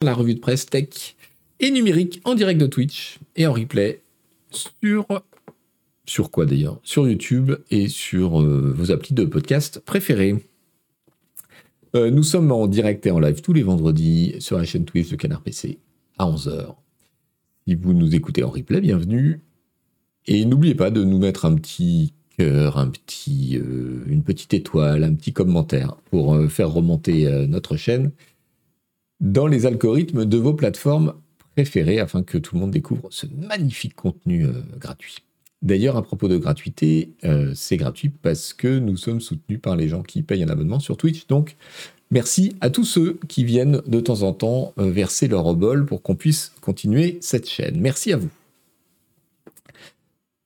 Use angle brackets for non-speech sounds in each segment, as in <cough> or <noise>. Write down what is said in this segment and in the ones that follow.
la revue de presse tech et numérique en direct de Twitch et en replay sur sur quoi d'ailleurs? Sur YouTube et sur euh, vos applis de podcast préférés. Euh, nous sommes en direct et en live tous les vendredis sur la chaîne Twitch de Canard PC à 11h. Si vous nous écoutez en replay, bienvenue. Et n'oubliez pas de nous mettre un petit cœur, un petit, euh, une petite étoile, un petit commentaire pour faire remonter notre chaîne dans les algorithmes de vos plateformes préférées afin que tout le monde découvre ce magnifique contenu gratuit. D'ailleurs, à propos de gratuité, euh, c'est gratuit parce que nous sommes soutenus par les gens qui payent un abonnement sur Twitch. Donc, merci à tous ceux qui viennent de temps en temps euh, verser leur obol pour qu'on puisse continuer cette chaîne. Merci à vous.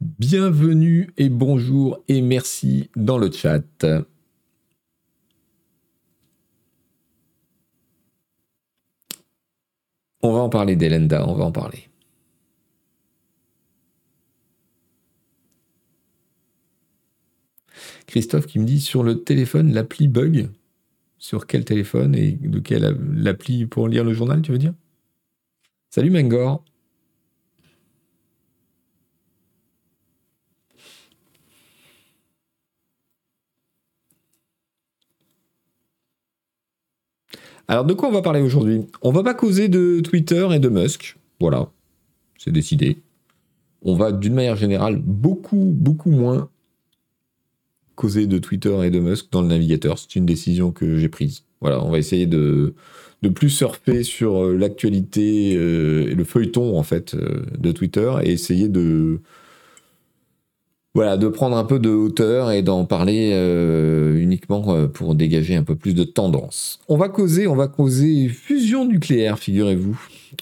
Bienvenue et bonjour et merci dans le chat. On va en parler d'Elenda, on va en parler. Christophe qui me dit sur le téléphone, l'appli bug. Sur quel téléphone et de quelle l'appli pour lire le journal, tu veux dire? Salut Mengor. Alors de quoi on va parler aujourd'hui? On va pas causer de Twitter et de Musk. Voilà, c'est décidé. On va d'une manière générale beaucoup, beaucoup moins causer de Twitter et de Musk dans le navigateur. C'est une décision que j'ai prise. Voilà, on va essayer de, de plus surfer sur euh, l'actualité euh, et le feuilleton en fait euh, de Twitter et essayer de voilà de prendre un peu de hauteur et d'en parler uniquement pour dégager un peu plus de tendance. On va causer, on va causer fusion nucléaire, figurez-vous.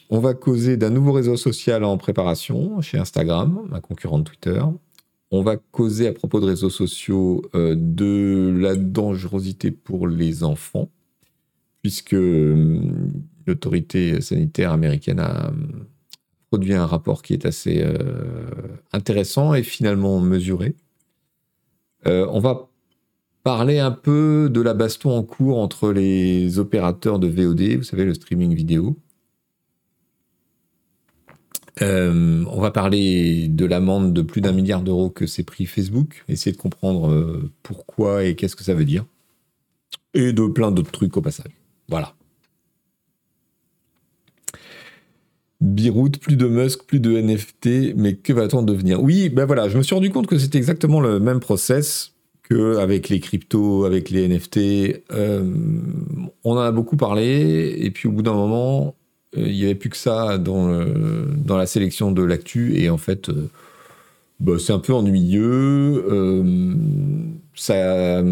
On va causer d'un nouveau réseau social en préparation chez Instagram, ma concurrente Twitter. On va causer à propos de réseaux sociaux euh, de la dangerosité pour les enfants, puisque euh, l'autorité sanitaire américaine a produit un rapport qui est assez euh, intéressant et finalement mesuré. on va parler un peu de la baston en cours entre les opérateurs de VOD, vous savez, le streaming vidéo, euh, on va parler de l'amende de plus d'un milliard d'euros que s'est pris Facebook, essayer de comprendre euh, pourquoi et qu'est-ce que ça veut dire. Et de plein d'autres trucs au passage. Voilà. Biroute, plus de Musk, plus de NFT, mais que va-t-on devenir? Oui, ben voilà, je me suis rendu compte que c'était exactement le même process qu'avec les cryptos, avec les NFT. Euh, on en a beaucoup parlé, et puis au bout d'un moment, euh, il n'y avait plus que ça dans, dans la sélection de l'actu. Et en fait, euh, bah, c'est un peu ennuyeux. Ça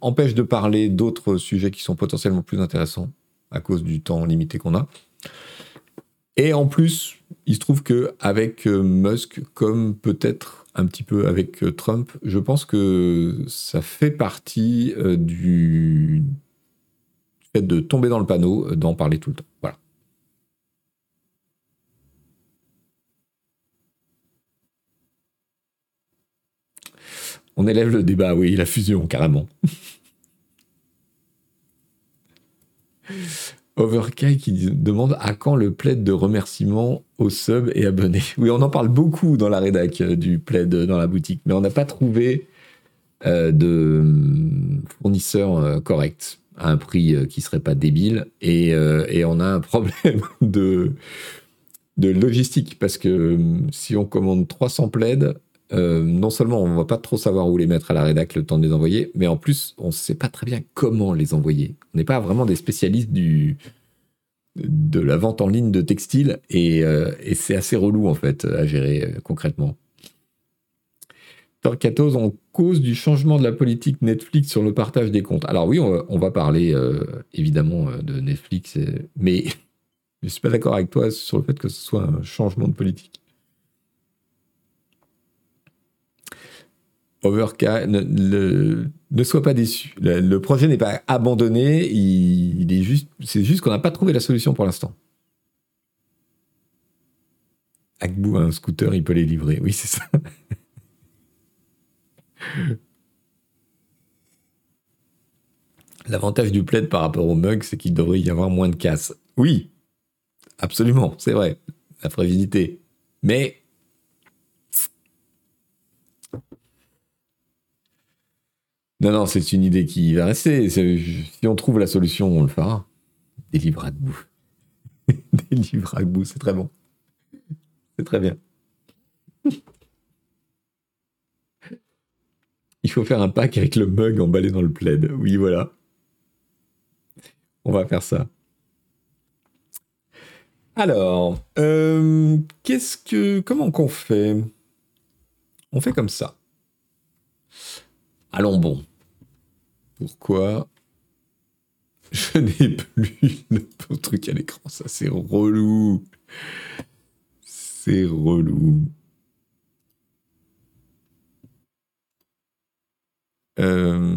empêche de parler d'autres sujets qui sont potentiellement plus intéressants à cause du temps limité qu'on a. Et en plus, il se trouve que avec Musk, comme peut-être un petit peu avec Trump, je pense que ça fait partie du fait de tomber dans le panneau, d'en parler tout le temps. Voilà. On élève le débat, oui, la fusion, carrément. <laughs> Overkay qui demande à quand le plaid de remerciement aux subs et abonnés. <laughs> Oui, on en parle beaucoup dans la rédac euh, du plaid dans la boutique, mais on n'a pas trouvé euh, de hum, fournisseur euh, correct à un prix qui serait pas débile et, on a un <laughs> problème de, de logistique parce que hum, si on commande 300 plaids, euh, non seulement on ne va pas trop savoir où les mettre à la rédac le temps de les envoyer, mais en plus on ne sait pas très bien comment les envoyer. On n'est pas vraiment des spécialistes de la vente en ligne de textiles et, euh, c'est assez relou en fait à gérer euh, concrètement. Torquatos, en cause du changement de la politique Netflix sur le partage des comptes. Alors oui, on va, parler évidemment de Netflix, mais <laughs> je ne suis pas d'accord avec toi sur le fait que ce soit un changement de politique. Overka, ne, sois pas déçu. Le, projet n'est pas abandonné, il, est juste, c'est juste qu'on n'a pas trouvé la solution pour l'instant. Agbou a un scooter, il peut les livrer. Oui, c'est ça. <laughs> L'avantage du plaid par rapport au mug, c'est qu'il devrait y avoir moins de casse. Oui, absolument, c'est vrai, la fragilité. Mais non, non, c'est une idée qui va rester. Si on trouve la solution, on le fera. Des livres à debout. <laughs> Des livres à debout, c'est très bon. C'est très bien. Il faut faire un pack avec le mug emballé dans le plaid. Oui, voilà. On va faire ça. Alors, euh, qu'est-ce que, comment qu'on fait? On fait comme ça. Allons bon. Pourquoi je n'ai plus <laughs> le truc à l'écran? Ça, c'est relou. C'est relou. Euh,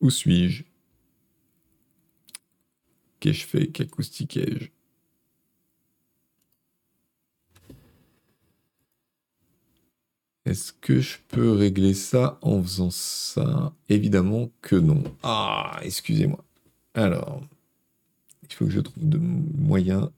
où suis-je? Qu'ai-je fait? Qu'acoustiquai-je Est-ce que je peux régler ça en faisant ça? Évidemment que non. Ah, excusez-moi. Alors, il faut que je trouve de moyens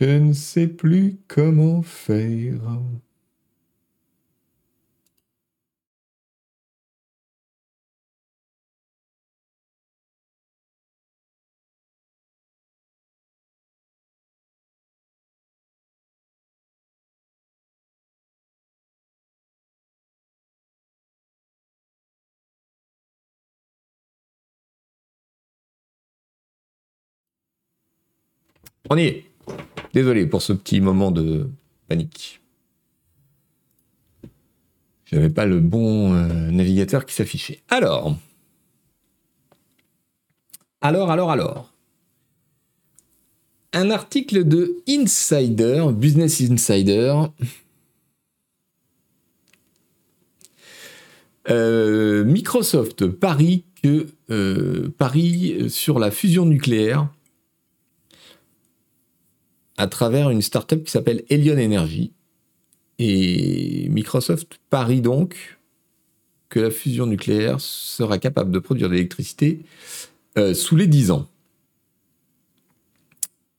Je ne sais plus comment faire. On. Désolé pour ce petit moment de panique. Je n'avais pas le bon euh, navigateur qui s'affichait. Alors. Alors, alors, alors. Un article de Insider, Business Insider. Euh, Microsoft parie que euh, parie sur la fusion nucléaire à travers une startup qui s'appelle Elion Energy. Et Microsoft parie donc que la fusion nucléaire sera capable de produire de l'électricité euh, sous les 10 ans.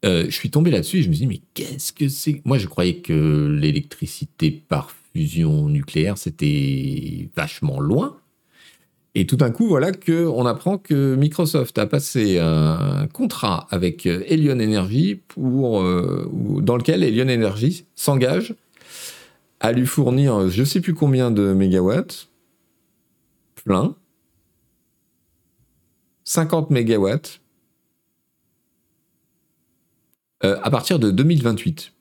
Euh, je suis tombé là-dessus et je me suis dit, mais qu'est-ce que c'est? Moi, je croyais que l'électricité par fusion nucléaire, c'était vachement loin. Et tout d'un coup, voilà qu'on apprend que Microsoft a passé un contrat avec Elion Energy pour, euh, dans lequel Elion Energy s'engage à lui fournir je ne sais plus combien de mégawatts, plein, 50 mégawatts, euh, à partir de 2028.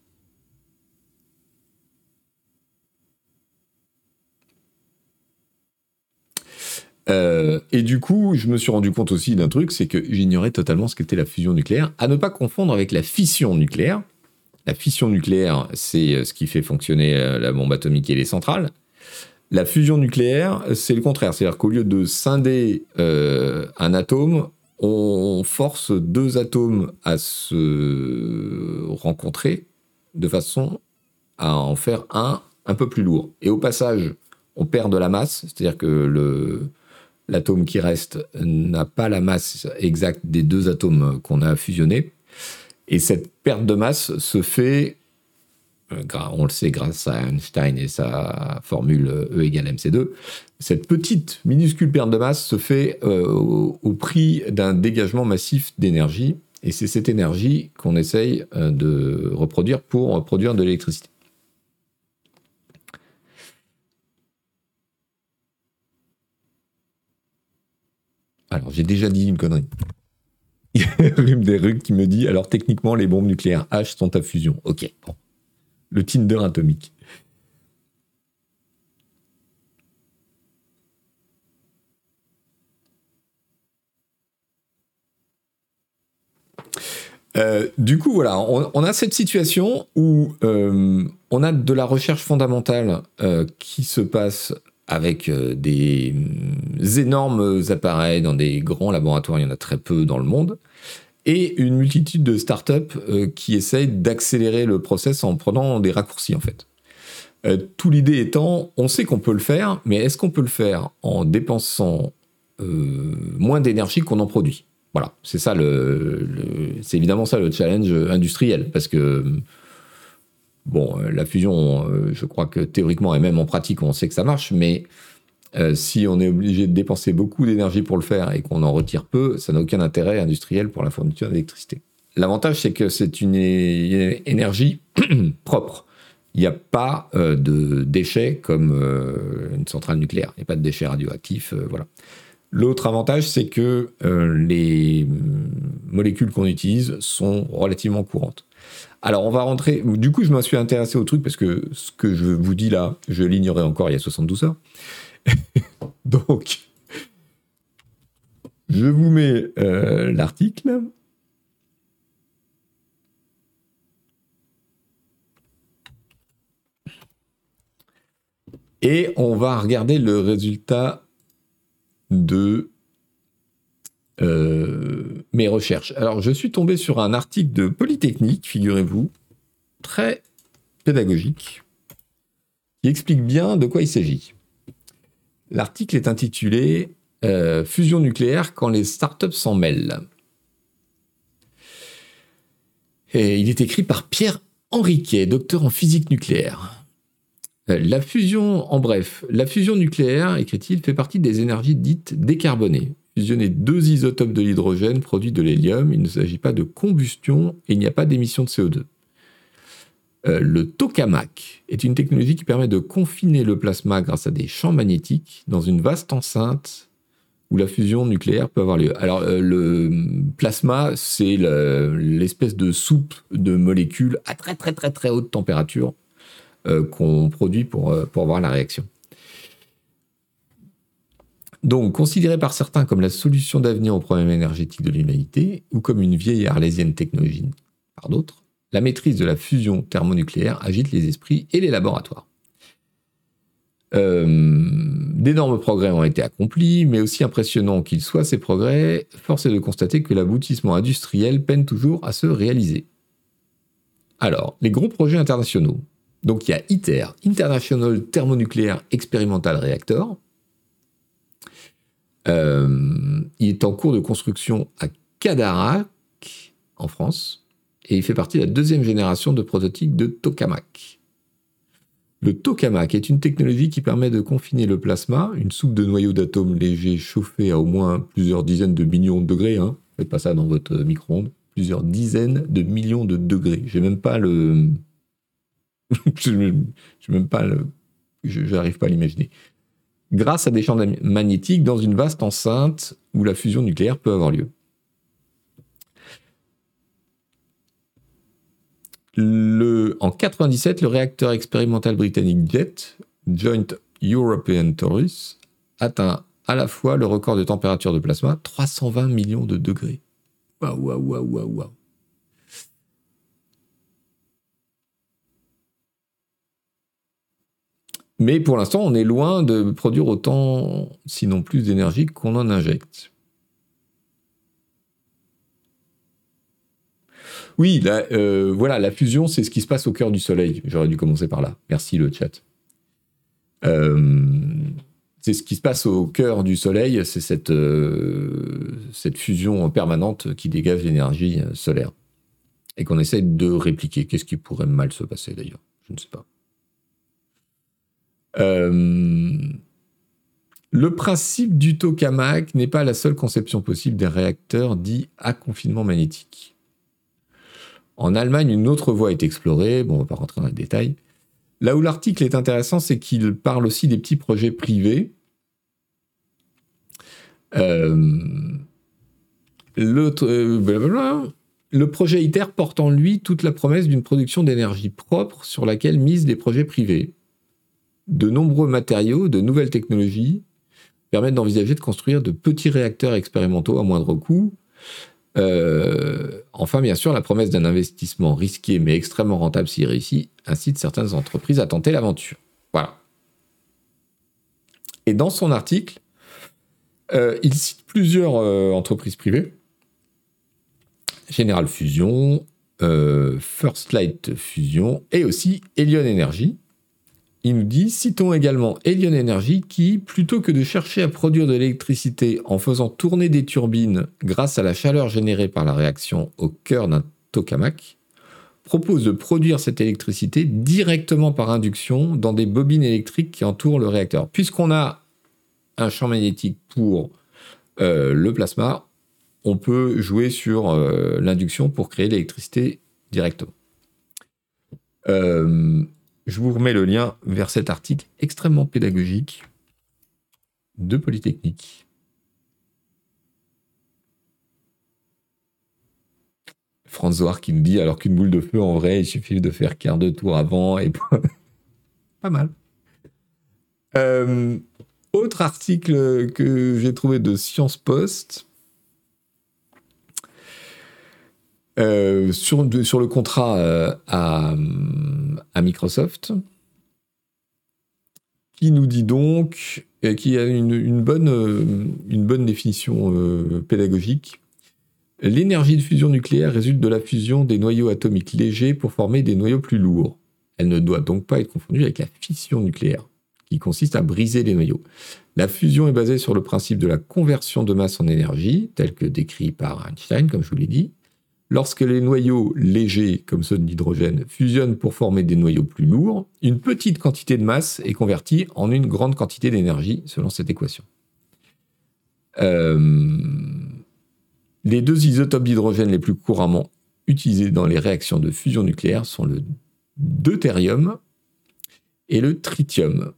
Euh, et du coup, je me suis rendu compte aussi d'un truc, c'est que j'ignorais totalement ce qu'était la fusion nucléaire, à ne pas confondre avec la fission nucléaire. La fission nucléaire, c'est euh, ce qui fait fonctionner euh, la bombe atomique et les centrales. La fusion nucléaire, c'est le contraire. C'est-à-dire qu'au lieu de scinder un atome, on force deux atomes à se rencontrer de façon à en faire un un peu plus lourd. Et au passage, on perd de la masse, c'est-à-dire que le, l'atome qui reste n'a pas la masse exacte des deux atomes qu'on a fusionnés. Et cette perte de masse se fait, euh, on le sait grâce à Einstein et sa formule E égale mc2, cette petite minuscule perte de masse se fait euh, au, prix d'un dégagement massif d'énergie. Et c'est cette énergie qu'on essaye euh, de reproduire pour produire de l'électricité. Alors, j'ai déjà dit une connerie. <laughs> Il y a Rhume des Rugs qui me dit alors techniquement les bombes nucléaires H sont à fusion. Ok, bon. Le Tinder atomique. Euh, du coup, voilà, on, a cette situation où euh, on a de la recherche fondamentale euh, qui se passe avec des énormes appareils dans des grands laboratoires, il y en a très peu dans le monde, et une multitude de startups qui essayent d'accélérer le process en prenant des raccourcis en fait. tout l'idée étant, on sait qu'on peut le faire, mais est-ce qu'on peut le faire en dépensant moins d'énergie qu'on en produit? Voilà, c'est ça le, c'est évidemment ça le challenge industriel parce que bon, la fusion, euh, je crois que théoriquement et même en pratique, on sait que ça marche, mais euh, si on est obligé de dépenser beaucoup d'énergie pour le faire et qu'on en retire peu, ça n'a aucun intérêt industriel pour la fourniture d'électricité. L'avantage, c'est que c'est une énergie <clears throat> propre. Il n'y a pas euh, de déchets comme une centrale nucléaire. Il n'y a pas de déchets radioactifs. voilà. L'autre avantage, c'est que euh, les molécules qu'on utilise sont relativement courantes. Alors, on va rentrer. Du coup, je me suis intéressé au truc parce que ce que je vous dis là, je l'ignorais encore il y a 72 heures. <laughs> Donc, je vous mets euh, l'article. Et on va regarder le résultat de euh, mes recherches. Alors, je suis tombé sur un article de Polytechnique, figurez-vous, très pédagogique, qui explique bien de quoi il s'agit. L'article est intitulé euh, Fusion nucléaire quand les startups s'en mêlent. Et il est écrit par Pierre Henriquet, docteur en physique nucléaire. Euh, la fusion, en bref, la fusion nucléaire, écrit-il, fait partie des énergies dites décarbonées. Fusionner deux isotopes de l'hydrogène produit de l'hélium, il ne s'agit pas de combustion et il n'y a pas d'émission de CO2. Euh, le tokamak est une technologie qui permet de confiner le plasma grâce à des champs magnétiques dans une vaste enceinte où la fusion nucléaire peut avoir lieu. Alors euh, le plasma, c'est l'espèce de soupe de molécules à très très très très haute température euh, qu'on produit pour, euh, pour voir la réaction. Donc, considéré par certains comme la solution d'avenir aux problèmes énergétiques de l'humanité, ou comme une vieille arlésienne technologie par d'autres, la maîtrise de la fusion thermonucléaire agite les esprits et les laboratoires. Euh, d'énormes progrès ont été accomplis, mais aussi impressionnants qu'ils soient ces progrès, force est de constater que l'aboutissement industriel peine toujours à se réaliser. Alors, les gros projets internationaux, donc il y a ITER, International Thermonuclear Experimental Reactor. Euh, il est en cours de construction à Cadarac, en France, et il fait partie de la deuxième génération de prototypes de tokamak. Le tokamak est une technologie qui permet de confiner le plasma, une soupe de noyaux d'atomes légers chauffés à au moins plusieurs dizaines de millions de degrés. Hein. Faites pas ça dans votre micro-ondes. Plusieurs dizaines de millions de degrés. J'ai même pas le, <laughs> je même pas je n'arrive pas à l'imaginer. Grâce à des champs magnétiques dans une vaste enceinte où la fusion nucléaire peut avoir lieu. En 97, le réacteur expérimental britannique JET, Joint European Torus, atteint à la fois le record de température de plasma, 320 millions de degrés. Waouh, waouh, waouh, waouh, waouh. Mais pour l'instant, on est loin de produire autant, sinon plus d'énergie qu'on en injecte. Oui, la, euh, voilà, la fusion, c'est ce qui se passe au cœur du Soleil. J'aurais dû commencer par là. Merci le chat. Euh, c'est ce qui se passe au cœur du Soleil, c'est cette, euh, cette fusion permanente qui dégage l'énergie solaire et qu'on essaie de répliquer. Qu'est-ce qui pourrait mal se passer d'ailleurs? Je ne sais pas. Euh, le principe du tokamak n'est pas la seule conception possible des réacteurs dits à confinement magnétique. En Allemagne, une autre voie est explorée, bon, on va pas rentrer dans les détails. Là où l'article est intéressant, c'est qu'il parle aussi des petits projets privés. Euh, euh, le projet ITER porte en lui toute la promesse d'une production d'énergie propre sur laquelle misent les projets privés de nombreux matériaux, de nouvelles technologies permettent d'envisager de construire de petits réacteurs expérimentaux à moindre coût. Euh, enfin, bien sûr, la promesse d'un investissement risqué mais extrêmement rentable s'il réussit incite certaines entreprises à tenter l'aventure. Voilà. Et dans son article, euh, il cite plusieurs euh, entreprises privées. General Fusion, First Light Fusion et aussi Elion Energy, il nous dit citons également Elion Energy qui, plutôt que de chercher à produire de l'électricité en faisant tourner des turbines grâce à la chaleur générée par la réaction au cœur d'un tokamak, propose de produire cette électricité directement par induction dans des bobines électriques qui entourent le réacteur. Puisqu'on a un champ magnétique pour euh, le plasma, on peut jouer sur euh, l'induction pour créer l'électricité directement. Euh, je vous remets le lien vers cet article extrêmement pédagogique de Polytechnique. Franz Zohar qui nous dit alors qu'une boule de feu en vrai, il suffit de faire quart de tour avant et <laughs> pas mal. Euh, autre article que j'ai trouvé de Science Post. Euh, sur, le contrat euh, à, Microsoft, qui nous dit donc, et qui a une, une bonne, euh, une bonne définition pédagogique. L'énergie de fusion nucléaire résulte de la fusion des noyaux atomiques légers pour former des noyaux plus lourds. Elle ne doit donc pas être confondue avec la fission nucléaire, qui consiste à briser les noyaux. La fusion est basée sur le principe de la conversion de masse en énergie, tel que décrit par Einstein, comme je vous l'ai dit, Lorsque les noyaux légers, comme ceux de l'hydrogène, fusionnent pour former des noyaux plus lourds, une petite quantité de masse est convertie en une grande quantité d'énergie, selon cette équation. Euh, les deux isotopes d'hydrogène les plus couramment utilisés dans les réactions de fusion nucléaire sont le deutérium et le tritium.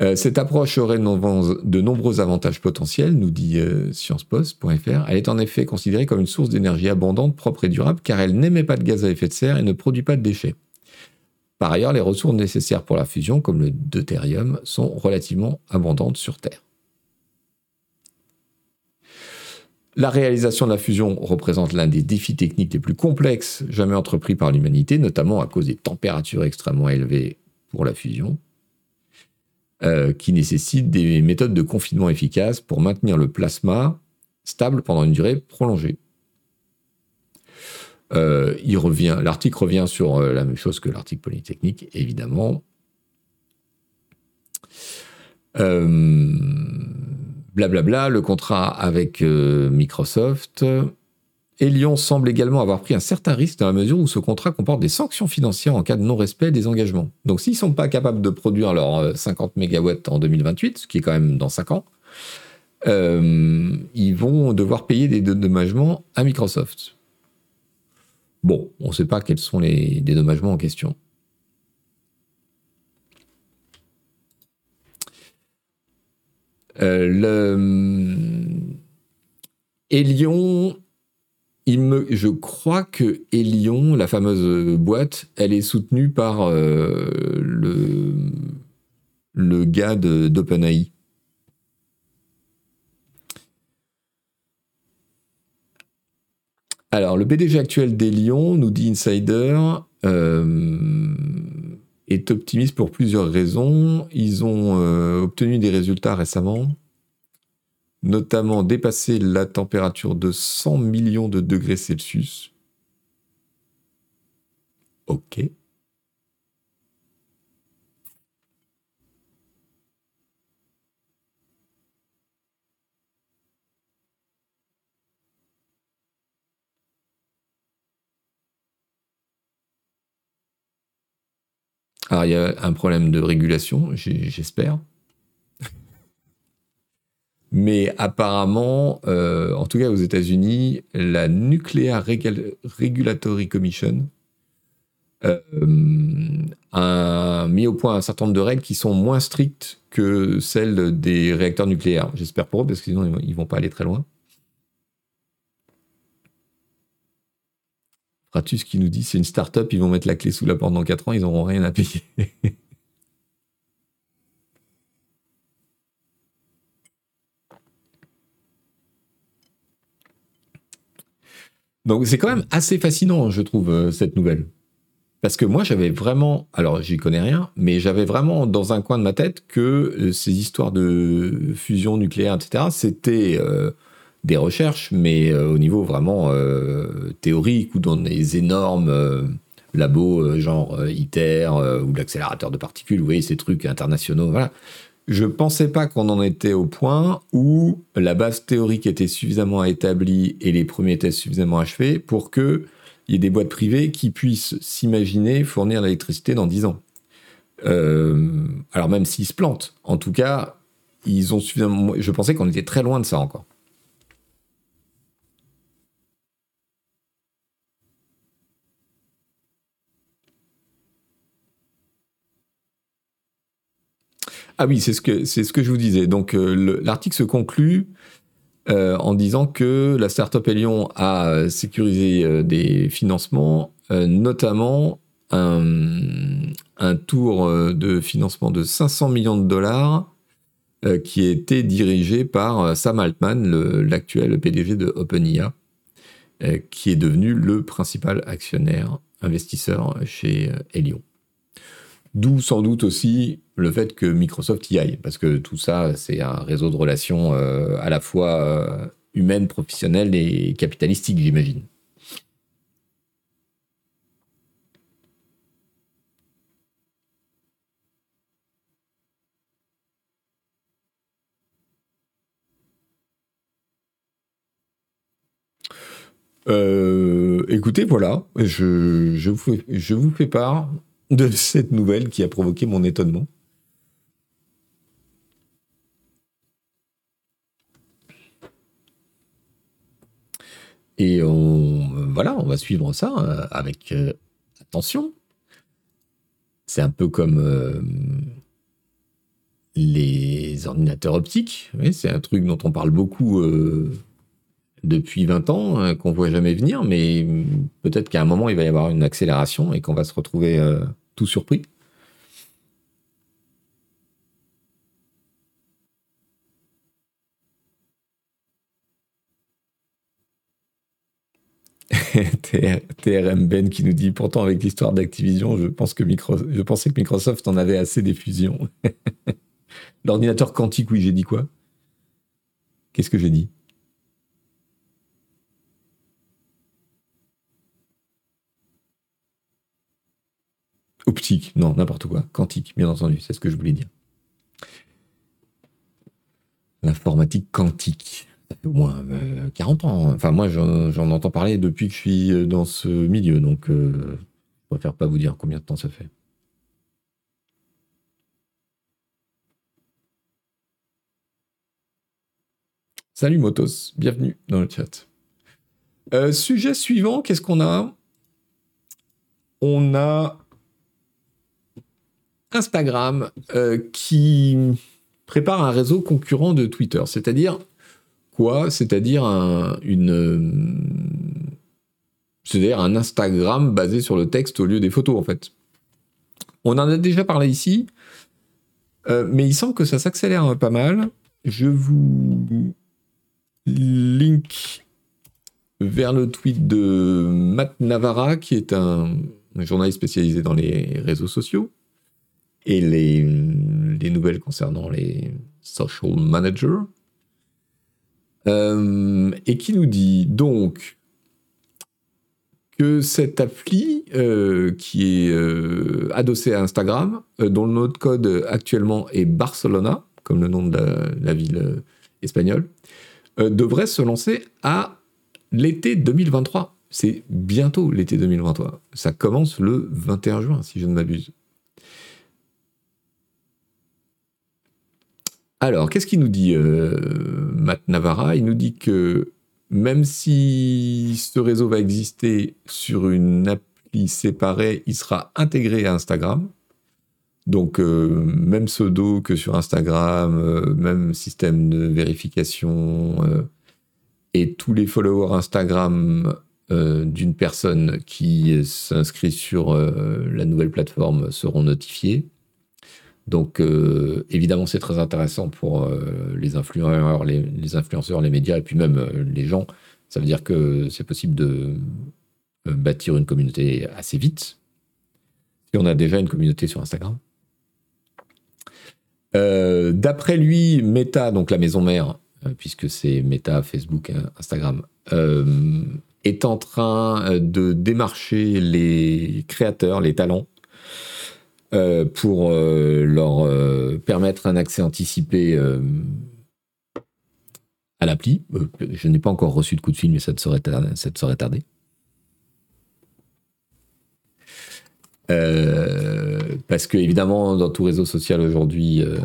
Euh, cette approche aurait de nombreux avantages potentiels, nous dit euh, sciencepost.fr. Elle est en effet considérée comme une source d'énergie abondante, propre et durable, car elle n'émet pas de gaz à effet de serre et ne produit pas de déchets. Par ailleurs, les ressources nécessaires pour la fusion, comme le deutérium, sont relativement abondantes sur Terre. La réalisation de la fusion représente l'un des défis techniques les plus complexes jamais entrepris par l'humanité, notamment à cause des températures extrêmement élevées pour la fusion, euh, qui nécessite des méthodes de confinement efficaces pour maintenir le plasma stable pendant une durée prolongée. Euh, il revient, l'article revient sur euh, la même chose que l'article Polytechnique, évidemment. Blablabla, le contrat avec Microsoft. Elion semble également avoir pris un certain risque dans la mesure où ce contrat comporte des sanctions financières en cas de non-respect des engagements. Donc s'ils ne sont pas capables de produire leurs 50 MW en 2028, ce qui est quand même dans 5 ans, euh, ils vont devoir payer des dédommagements à Microsoft. Bon, on ne sait pas quels sont les dédommagements en question. Euh. Je crois que Elion, la fameuse boîte, elle est soutenue par euh, le, le gars d'OpenAI. Alors, le PDG actuel d'Elion, nous dit Insider, euh, est optimiste pour plusieurs raisons. Ils ont euh, obtenu des résultats récemment notamment dépasser la température de 100 millions de degrés Celsius. Ok. Alors il y a un problème de régulation, j'espère. Mais apparemment, euh, en tout cas aux États-Unis, la Nuclear Regulatory Commission euh, a mis au point un certain nombre de règles qui sont moins strictes que celles des réacteurs nucléaires. J'espère pour eux, parce que sinon ils ne vont pas aller très loin. Fratus qui nous dit c'est une start-up, ils vont mettre la clé sous la porte dans 4 ans, ils n'auront rien à payer. <laughs> Donc c'est quand même assez fascinant, je trouve, euh, cette nouvelle. Parce que moi, j'avais vraiment, alors j'y connais rien, mais j'avais vraiment dans un coin de ma tête que euh, ces histoires de fusion nucléaire, etc., c'était euh, des recherches, mais au niveau vraiment théorique ou dans des énormes labos genre ITER ou l'accélérateur de particules, vous voyez, ces trucs internationaux, voilà je pensais pas qu'on en était au point où la base théorique était suffisamment établie et les premiers tests suffisamment achevés pour qu'il y ait des boîtes privées qui puissent s'imaginer fournir l'électricité dans 10 ans. Euh, alors même s'ils se plantent, en tout cas. Je pensais qu'on était très loin de ça encore. Ah oui, c'est ce que je vous disais. Donc euh, l'article se conclut euh, en disant que la startup Elion a sécurisé euh, des financements, notamment un, tour de financement de 500 millions de dollars qui été dirigé par Sam Altman, l'actuel PDG de OpenIA, qui est devenu le principal actionnaire investisseur chez Elion. D'où sans doute aussi le fait que Microsoft y aille, parce que tout ça, c'est un réseau de relations euh, à la fois euh, humaines, professionnelles et capitalistiques, j'imagine. Euh, écoutez, voilà, je, vous fais part de cette nouvelle qui a provoqué mon étonnement. Et on, voilà, on va suivre ça euh, avec euh, attention. C'est un peu comme euh, les ordinateurs optiques. c'est un truc dont on parle beaucoup depuis 20 ans, qu'on qu'on voit jamais venir, mais peut-être qu'à un moment, il va y avoir une accélération et qu'on va se retrouver tout surpris. <laughs> TRM Ben qui nous dit pourtant avec l'histoire d'Activision, je pense que pensais que Microsoft en avait assez des fusions. <laughs> L'ordinateur quantique, oui, j'ai dit quoi? Qu'est-ce que j'ai dit? Optique, non, n'importe quoi. Quantique, bien entendu, c'est ce que je voulais dire. L'informatique quantique. Au moins 40 euh, ans. Enfin, moi, j'en entends parler depuis que je suis euh, dans ce milieu, donc euh, je préfère pas vous dire combien de temps ça fait. Salut Motos, bienvenue dans le chat. sujet suivant, qu'est-ce qu'on a? On a Instagram euh, qui prépare un réseau concurrent de Twitter. C'est-à-dire quoi C'est-à-dire un, Instagram basé sur le texte au lieu des photos en fait. On en a déjà parlé ici, euh, mais il semble que ça s'accélère pas mal. Je vous link vers le tweet de Matt Navarra, qui est un journaliste spécialisé dans les réseaux sociaux, et les nouvelles concernant les social managers. Euh, et qui nous dit donc que cette appli euh, qui est euh, adossée à Instagram, dont le nom de code actuellement est Barcelona, comme le nom de la, ville espagnole, devrait se lancer à l'été 2023. C'est bientôt l'été 2023. Ça commence le 21 juin, si je ne m'abuse. Alors, qu'est-ce qu'il nous dit, euh, Matt Navarra? Il nous dit que même si ce réseau va exister sur une appli séparée, il sera intégré à Instagram. Donc, euh, même pseudo que sur Instagram, euh, même système de vérification, et tous les followers Instagram d'une personne qui s'inscrit sur la nouvelle plateforme seront notifiés. Donc euh, évidemment c'est très intéressant pour euh, les influenceurs, les, médias et puis même euh, les gens. Ça veut dire que c'est possible de bâtir une communauté assez vite. Si on a déjà une communauté sur Instagram. D'après lui, Meta, donc la maison mère, puisque c'est Meta, Facebook, Instagram, est en train de démarcher les créateurs, les talents, pour leur permettre un accès anticipé à l'appli. je n'ai pas encore reçu de coup de fil, mais ça te serait te serait tardé. Euh, parce que évidemment, dans tout réseau social aujourd'hui, euh,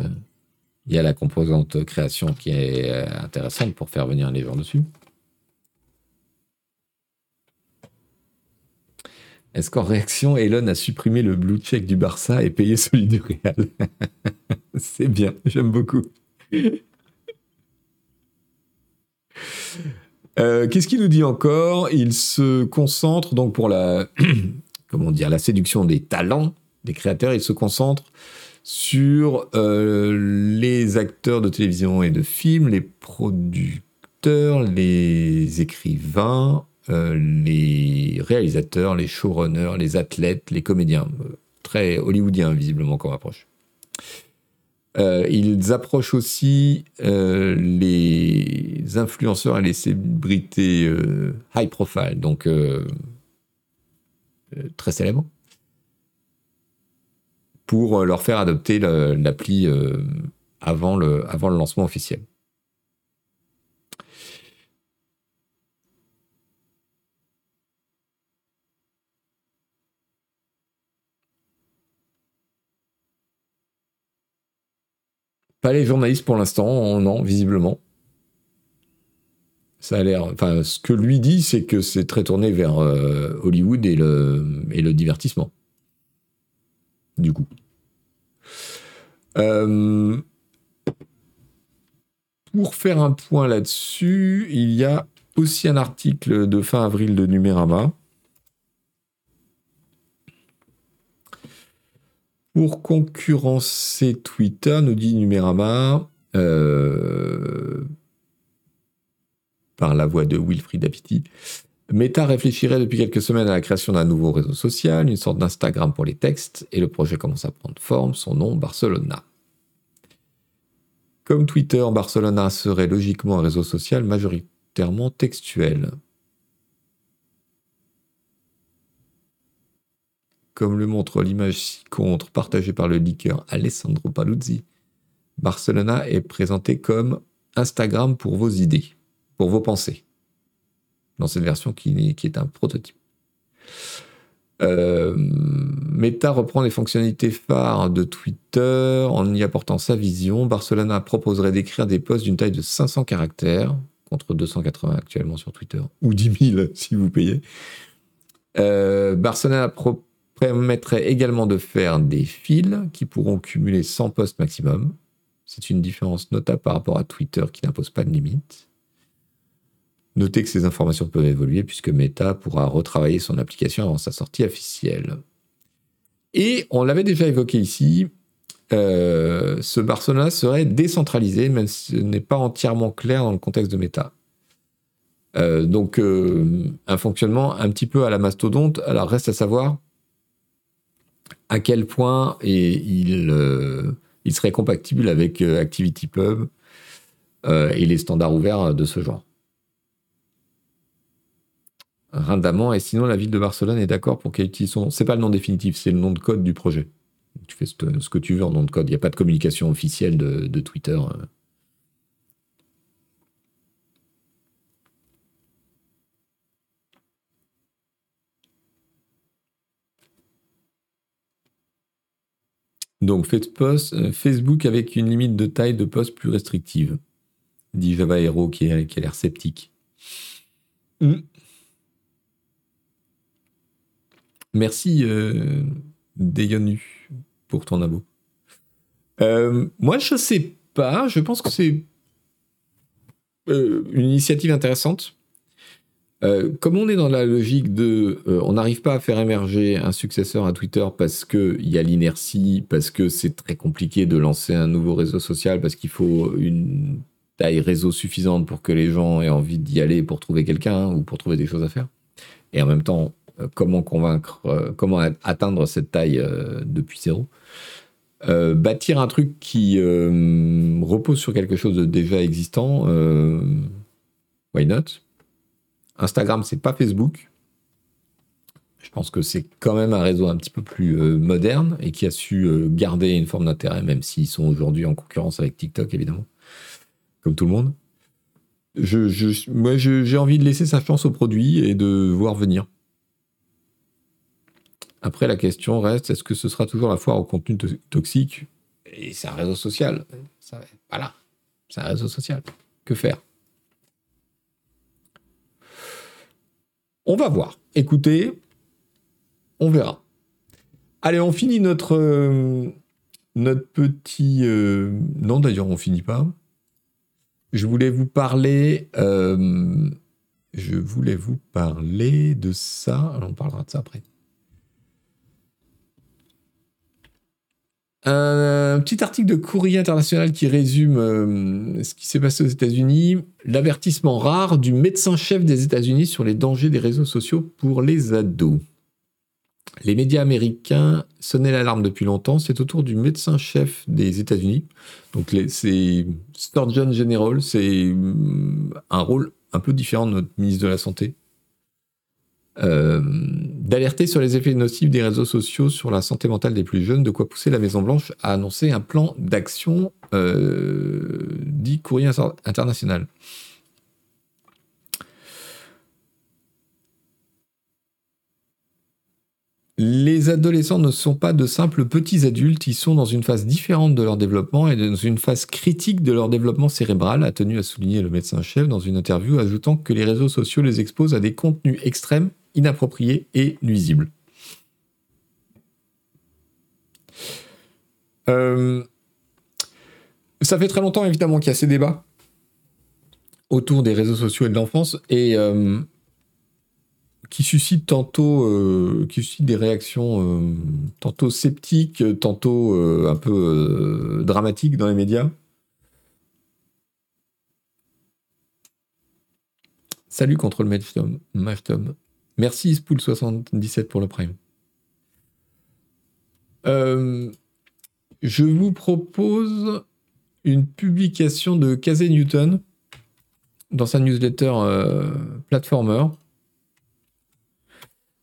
il y a la composante création qui est euh, intéressante pour faire venir les gens dessus. Est-ce qu'en réaction, Elon a supprimé le blue check du Barça et payé celui du Real? <laughs> C'est bien, j'aime beaucoup. Qu'est-ce qu'il nous dit encore? Il se concentre donc pour la <clears throat> comment dire, la séduction des talents des créateurs, il se concentre sur euh, les acteurs de télévision et de films, les producteurs, les écrivains, euh, les réalisateurs, les showrunners, les athlètes, les comédiens. Euh, très hollywoodien, visiblement, comme approche. ils approchent aussi les influenceurs et les célébrités high profile, donc euh, très célèbres, pour euh, leur faire adopter l'appli euh, avant le lancement officiel. Pas les journalistes pour l'instant, non, visiblement. Ça a l'air. Enfin, ce que lui dit, c'est que c'est très tourné vers euh, Hollywood et le, divertissement. Du coup. Euh, pour faire un point là-dessus, il y a aussi un article de fin avril de Numérama. Pour concurrencer Twitter, nous dit Numérama, euh, par la voix de Wilfried Apiti. Meta réfléchirait depuis quelques semaines à la création d'un nouveau réseau social, une sorte d'Instagram pour les textes, et le projet commence à prendre forme, son nom Barcelona. Comme Twitter, Barcelona serait logiquement un réseau social majoritairement textuel. Comme le montre l'image ci-contre partagée par le leaker Alessandro Paluzzi, Barcelona est présenté comme Instagram pour vos idées pour vos pensées. Dans cette version qui, est un prototype. Euh, Meta reprend les fonctionnalités phares de Twitter en y apportant sa vision. Barcelona proposerait d'écrire des posts d'une taille de 500 caractères, contre 280 actuellement sur Twitter, ou 10 000 si vous payez. Euh, Barcelona permettrait également de faire des fils qui pourront cumuler 100 posts maximum. C'est une différence notable par rapport à Twitter qui n'impose pas de limite. Notez que ces informations peuvent évoluer puisque Meta pourra retravailler son application avant sa sortie officielle. Et on l'avait déjà évoqué ici, euh, ce Barcelona serait décentralisé, même si ce n'est pas entièrement clair dans le contexte de Meta. Euh, donc euh, un fonctionnement un petit peu à la mastodonte. Alors reste à savoir à quel point il, il serait compatible avec ActivityPub et les standards ouverts de ce genre. Rindamment, et sinon la ville de Barcelone est d'accord pour qu'elle utilise son nom. C'est pas le nom définitif, c'est le nom de code du projet. Tu fais ce, que tu veux en nom de code. Il n'y a pas de communication officielle de, Twitter. Euh. Donc euh, Facebook avec une limite de taille de poste plus restrictive, dit Java Hero qui, a, l'air sceptique. Hmm. Merci, euh, pour ton abo. Euh, moi, je sais pas. Je pense que c'est euh, une initiative intéressante. Euh, comme on est dans la logique de, on n'arrive pas à faire émerger un successeur à Twitter parce qu'il y a l'inertie, parce que c'est très compliqué de lancer un nouveau réseau social, parce qu'il faut une taille réseau suffisante pour que les gens aient envie d'y aller pour trouver quelqu'un ou pour trouver des choses à faire. Et en même temps, euh, comment convaincre, euh, comment atteindre cette taille euh, depuis zéro? bâtir un truc qui repose sur quelque chose de déjà existant, why not? Instagram, c'est pas Facebook. Je pense que c'est quand même un réseau un petit peu plus moderne et qui a su garder une forme d'intérêt, même s'ils sont aujourd'hui en concurrence avec TikTok, évidemment, comme tout le monde. Moi, j'ai envie de laisser sa chance au produit et de voir venir. Après, la question reste est-ce que ce sera toujours la foire au contenu toxique? Et c'est un réseau social. voilà, c'est un réseau social. Que faire? On va voir. Écoutez, on verra. Allez, on finit notre, euh, notre petit. Euh, non, d'ailleurs, on finit pas. Je voulais vous parler. Euh, je voulais vous parler de ça. on parlera de ça après. Un petit article de Courrier International qui résume euh, ce qui s'est passé aux États-Unis. L'avertissement rare du médecin-chef des États-Unis sur les dangers des réseaux sociaux pour les ados. Les médias américains sonnaient l'alarme depuis longtemps. C'est au tour du médecin-chef des États-Unis. Donc, c'est Sturgeon General. C'est mm, un rôle un peu différent de notre ministre de la Santé. Euh, d'alerter sur les effets nocifs des réseaux sociaux sur la santé mentale des plus jeunes, de quoi pousser la Maison-Blanche à annoncer un plan d'action euh, dit courrier international. Les adolescents ne sont pas de simples petits adultes, ils sont dans une phase différente de leur développement et dans une phase critique de leur développement cérébral, a tenu à souligner le médecin-chef dans une interview, ajoutant que les réseaux sociaux les exposent à des contenus extrêmes, inappropriés et nuisibles. Euh, ça fait très longtemps évidemment qu'il y a ces débats autour des réseaux sociaux et de l'enfance, et euh, qui suscite tantôt euh, qui des réactions tantôt sceptiques, tantôt un peu dramatiques dans les médias. Salut contre le Tom. Merci Spool77 pour le prime. je vous propose une publication de Casey Newton dans sa newsletter Platformer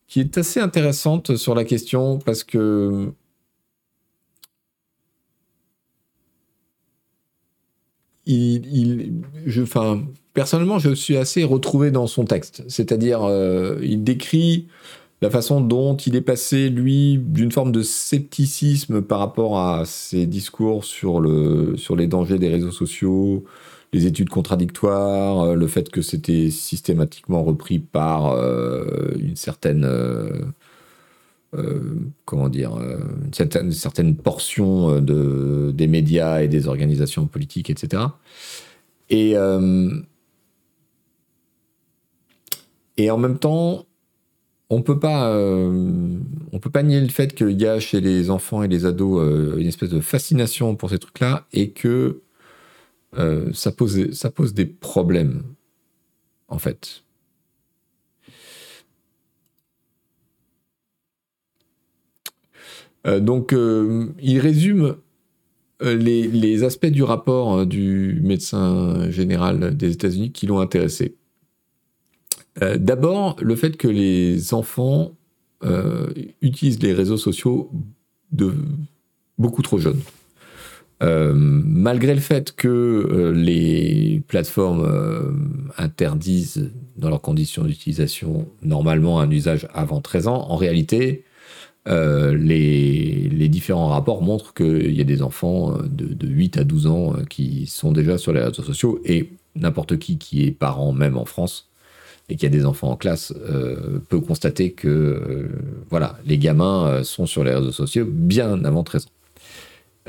qui est assez intéressante sur la question parce que il, je, personnellement, je suis assez retrouvé dans son texte. C'est-à-dire, euh, il décrit la façon dont il est passé, lui, d'une forme de scepticisme par rapport à ses discours sur, le, sur les dangers des réseaux sociaux, les études contradictoires, euh, le fait que c'était systématiquement repris par euh, une certaine comment dire, une certaine portion de, des médias et des organisations politiques, etc. Et, et en même temps, on peut pas, on peut pas nier le fait qu'il y a chez les enfants et les ados une espèce de fascination pour ces trucs-là et que euh, ça, pose, ça pose des problèmes, en fait. Euh, donc, euh, il résume les, les, aspects du rapport du médecin général des États-Unis qui l'ont intéressé. D'abord, le fait que les enfants utilisent les réseaux sociaux de beaucoup trop jeunes. Euh, malgré le fait que euh, les plateformes euh, interdisent dans leurs conditions d'utilisation normalement un usage avant 13 ans, en réalité, les, les, différents rapports montrent qu'il y a des enfants de, de, 8 à 12 ans qui sont déjà sur les réseaux sociaux et n'importe qui qui est parent même en France et qui a des enfants en classe peut constater que voilà, les gamins sont sur les réseaux sociaux bien avant 13 ans.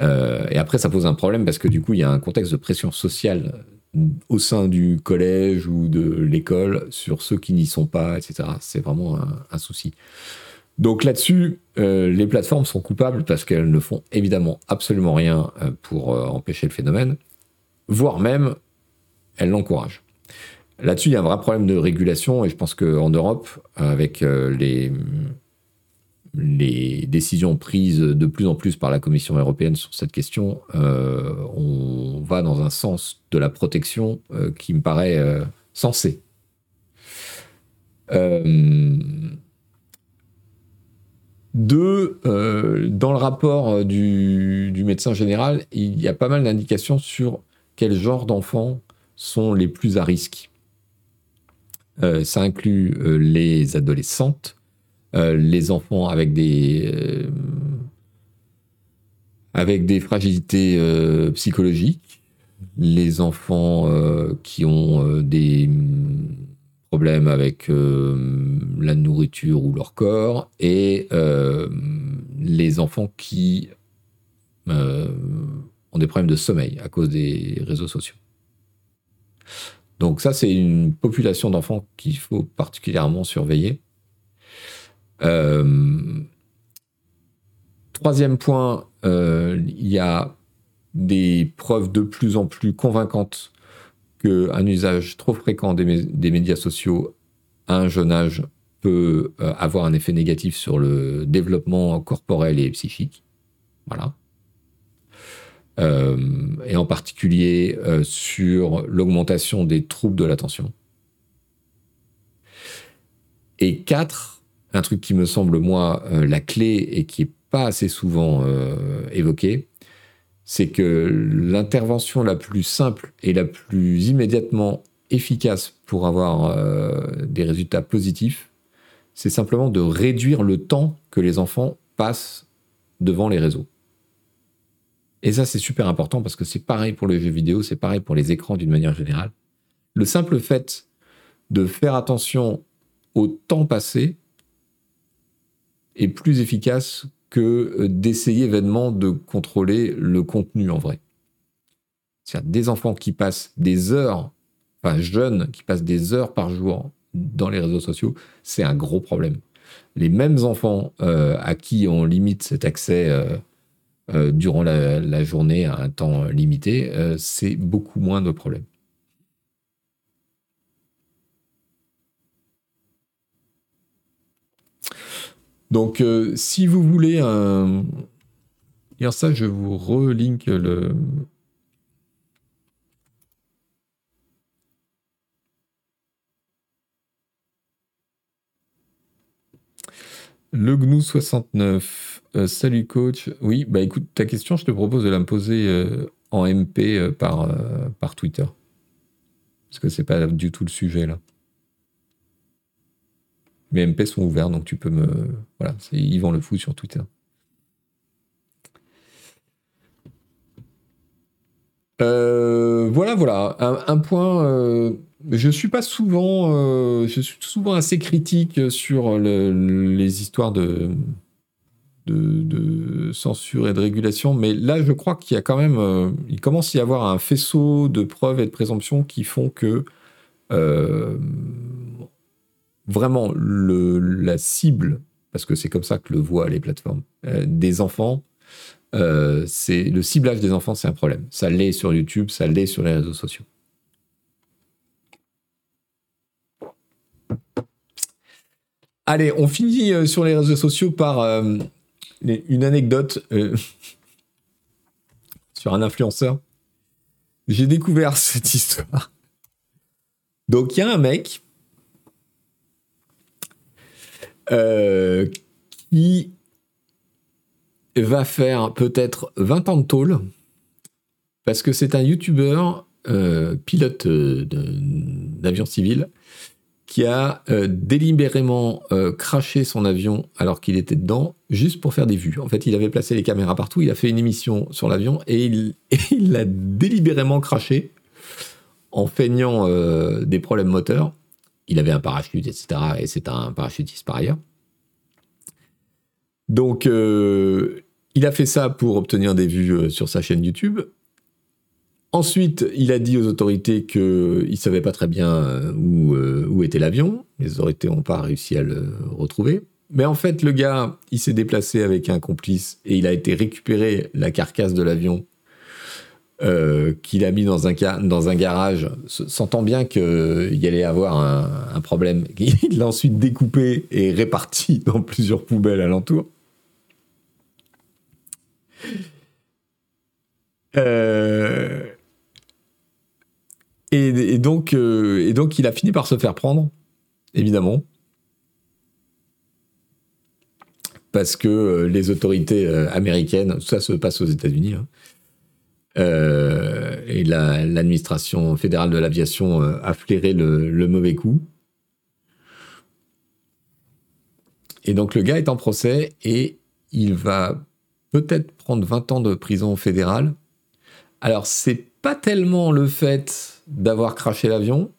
Euh, et après, ça pose un problème parce que du coup, il y a un contexte de pression sociale au sein du collège ou de l'école sur ceux qui n'y sont pas, etc. C'est vraiment un, souci. Donc là-dessus, euh, les plateformes sont coupables parce qu'elles ne font évidemment absolument rien euh, pour empêcher le phénomène, voire même elle l'encourage. Là-dessus, il y a un vrai problème de régulation, et je pense qu'en Europe, avec les, les décisions prises de plus en plus par la Commission européenne sur cette question, on va dans un sens de la protection qui me paraît sensé. Deux, euh, dans le rapport du, médecin général, il y a pas mal d'indications sur quel genre d'enfants sont les plus à risque. Euh, ça inclut euh, les adolescentes, les enfants avec des, avec des fragilités psychologiques, les enfants qui ont des problèmes avec euh, la nourriture ou leur corps, et euh, les enfants qui euh, ont des problèmes de sommeil à cause des réseaux sociaux. Donc ça, c'est une population d'enfants qu'il faut particulièrement surveiller. troisième point, il y a des preuves de plus en plus convaincantes qu'un usage trop fréquent des, médias sociaux à un jeune âge peut euh, avoir un effet négatif sur le développement corporel et psychique. Voilà. Euh, et en particulier euh, sur l'augmentation des troubles de l'attention. Et quatre, un truc qui me semble moi la clé et qui est pas assez souvent évoqué, c'est que l'intervention la plus simple et la plus immédiatement efficace pour avoir euh, des résultats positifs, c'est simplement de réduire le temps que les enfants passent devant les réseaux. Et ça, c'est super important parce que c'est pareil pour les jeux vidéo, c'est pareil pour les écrans d'une manière générale. Le simple fait de faire attention au temps passé est plus efficace que euh, d'essayer vainement de contrôler le contenu en vrai. C'est-à-dire des enfants qui passent des heures, enfin jeunes, qui passent des heures par jour dans les réseaux sociaux, c'est un gros problème. Les mêmes enfants euh, à qui on limite cet accès euh, durant la, journée à un temps limité, c'est beaucoup moins de problèmes. Donc, euh, si vous voulez un. Ça, je vous relink le. Le GNU 69. Euh, salut coach. Oui, bah écoute, ta question, je te propose de la poser euh, en MP par, par Twitter. Parce que c'est pas du tout le sujet là. Mes MP sont ouverts, donc tu peux me. Voilà, c'est Yvan Le Fou sur Twitter. Euh, voilà, voilà. Un, point. Euh, je suis pas souvent. Euh, je suis souvent assez critique sur les histoires de, censure et de régulation, mais là, je crois qu'il y a quand même. il commence à y avoir un faisceau de preuves et de présomptions qui font que vraiment le, la cible, parce que c'est comme ça que le voient les plateformes, euh, des enfants, euh, c'est le ciblage des enfants, c'est un problème. Ça l'est sur YouTube, ça l'est sur les réseaux sociaux. Allez, on finit euh, sur les réseaux sociaux par une anecdote <laughs> sur un influenceur. J'ai découvert <laughs> cette histoire. Donc il y a un mec euh, qui va faire peut-être 20 ans de tôle, parce que c'est un youtubeur euh, pilote euh, d'avion civil qui a délibérément craché son avion alors qu'il était dedans, juste pour faire des vues. En fait, il avait placé les caméras partout, il a fait une émission sur l'avion et il <laughs> l'a délibérément craché en feignant des problèmes moteurs il avait un parachute, etc. Et c'est un parachutiste par ailleurs. Donc, euh, il a fait ça pour obtenir des vues euh, sur sa chaîne YouTube. Ensuite, il a dit aux autorités qu'il ne savait pas très bien euh, où, où était l'avion. Les autorités n'ont pas réussi à le retrouver. Mais en fait, le gars, il s'est déplacé avec un complice et il a été récupérer la carcasse de l'avion euh, qu'il a mis dans un, dans un garage, sentant bien qu'il allait avoir un, problème. <laughs> Il l'a ensuite découpé et réparti <laughs> dans plusieurs poubelles alentour. Euh, et, donc, et donc, il a fini par se faire prendre, évidemment. parce que euh, les autorités euh, américaines, ça se passe aux États-Unis, hein, euh, et l'administration fédérale de l'aviation a flairé le, mauvais coup. Et donc le gars est en procès et il va peut-être prendre 20 ans de prison fédérale. Alors c'est pas tellement le fait d'avoir craché l'avion,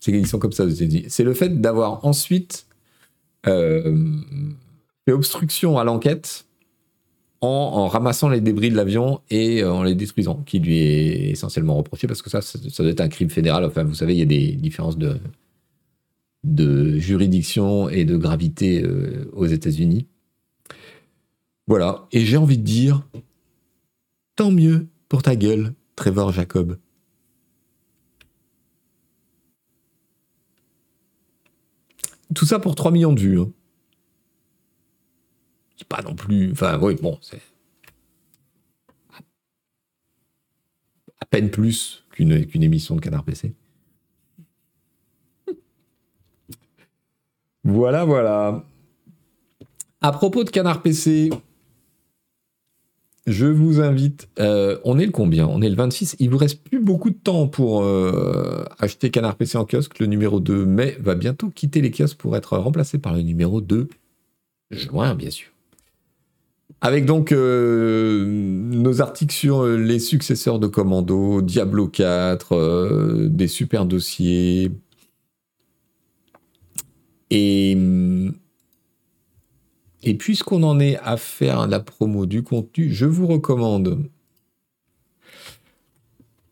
c'est qu'ils sont comme ça c'est le fait d'avoir ensuite fait obstruction à l'enquête en, ramassant les débris de l'avion et euh, en les détruisant, qui lui est essentiellement reproché parce que ça, ça, doit être un crime fédéral. Enfin, vous savez, il y a des différences de, de juridiction et de gravité euh, aux États-Unis. Voilà. Et j'ai envie de dire, tant mieux pour ta gueule, Trevor Jacob. Tout ça pour 3 millions de vues. Hein. C'est pas non plus. Enfin, oui, bon, c'est. À peine plus qu'une qu'une émission de Canard PC. <laughs> Voilà, voilà. À propos de Canard PC, je vous invite. Euh, on est le combien? On est le 26. Il vous reste plus beaucoup de temps pour euh, acheter Canard PC en kiosque. Le numéro 2 mai va bientôt quitter les kiosques pour être remplacé par le numéro 2 juin, bien sûr. Avec donc euh, nos articles sur les successeurs de Commando, Diablo 4, euh, des super dossiers. Et, et puisqu'on en est à faire la promo du contenu, je vous recommande,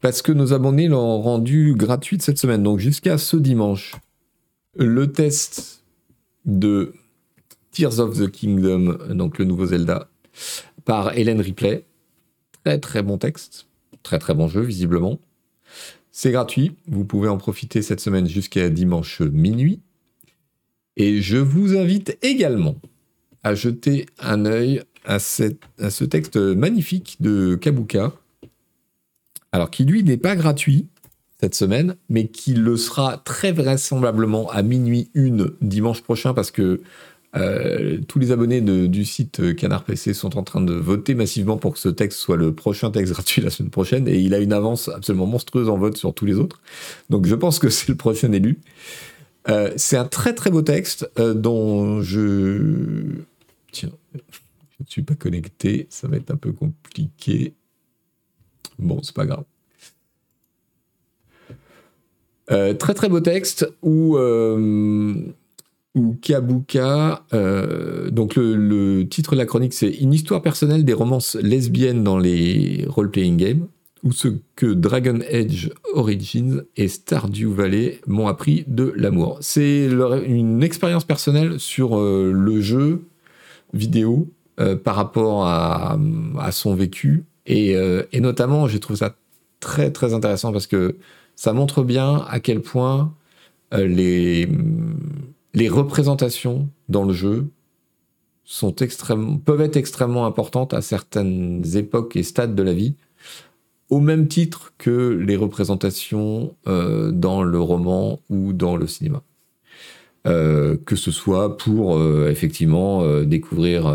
parce que nos abonnés l'ont rendu gratuit cette semaine, donc jusqu'à ce dimanche, le test de Tears of the Kingdom, donc le nouveau Zelda, par Hélène Ripley. Très très bon texte, très très bon jeu visiblement. C'est gratuit, vous pouvez en profiter cette semaine jusqu'à dimanche minuit. Et je vous invite également à jeter un œil à, à ce texte magnifique de Kabuka. Alors qui lui n'est pas gratuit cette semaine, mais qui le sera très vraisemblablement à minuit une dimanche prochain parce que euh, tous les abonnés du site Canard PC sont en train de voter massivement pour que ce texte soit le prochain texte gratuit la semaine prochaine et il a une avance absolument monstrueuse en vote sur tous les autres. Donc je pense que c'est le prochain élu. Euh, c'est un très très beau texte euh, dont je... Tiens, je ne suis pas connecté, ça va être un peu compliqué. Bon, c'est pas grave. très très beau texte où ou Kabuka. Euh, donc le, titre de la chronique, c'est Une histoire personnelle des romances lesbiennes dans les role-playing games, ou ce que Dragon Age Origins et Stardew Valley m'ont appris de l'amour. C'est une expérience personnelle sur euh, le jeu vidéo euh, par rapport à, son vécu. Et, et notamment, j'ai trouvé ça très très intéressant parce que ça montre bien à quel point les les représentations dans le jeu peuvent être extrêmement importantes à certaines époques et stades de la vie, au même titre que les représentations euh, dans le roman ou dans le cinéma. Euh, que ce soit pour euh, effectivement découvrir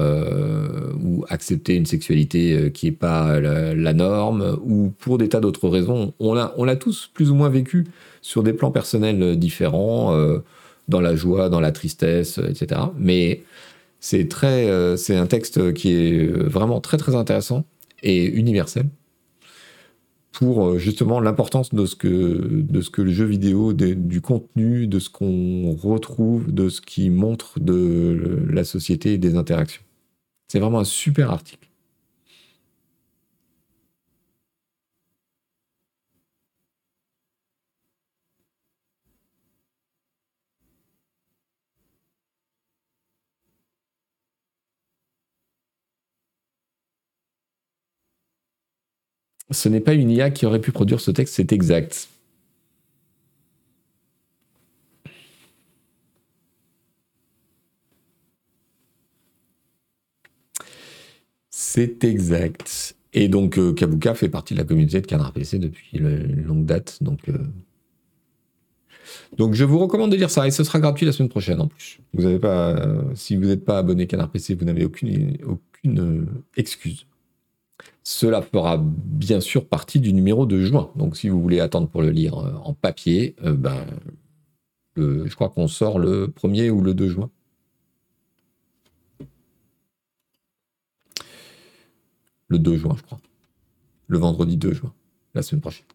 ou accepter une sexualité qui n'est pas la, norme, ou pour des tas d'autres raisons. On l'a on tous plus ou moins vécu sur des plans personnels différents dans la joie, dans la tristesse, etc. Mais c'est très, euh, c'est un texte qui est vraiment très très intéressant et universel pour euh, justement l'importance de ce que de ce que le jeu vidéo, du contenu, de ce qu'on retrouve, de ce qui montre de la société et des interactions. C'est vraiment un super article. Ce n'est pas une IA qui aurait pu produire ce texte, c'est exact. C'est exact. Et donc, euh, Kabuka fait partie de la communauté de Canard PC depuis une longue date. Donc, euh, donc, je vous recommande de lire ça. Et ce sera gratuit la semaine prochaine en plus. Vous avez pas, euh, si vous n'êtes pas abonné Canard PC, vous n'avez aucune excuse. Cela fera bien sûr partie du numéro de juin. Donc, si vous voulez attendre pour le lire en papier, ben, je crois qu'on sort le 1er ou le 2 juin. le 2 juin, je crois. Le vendredi 2 juin, la semaine prochaine.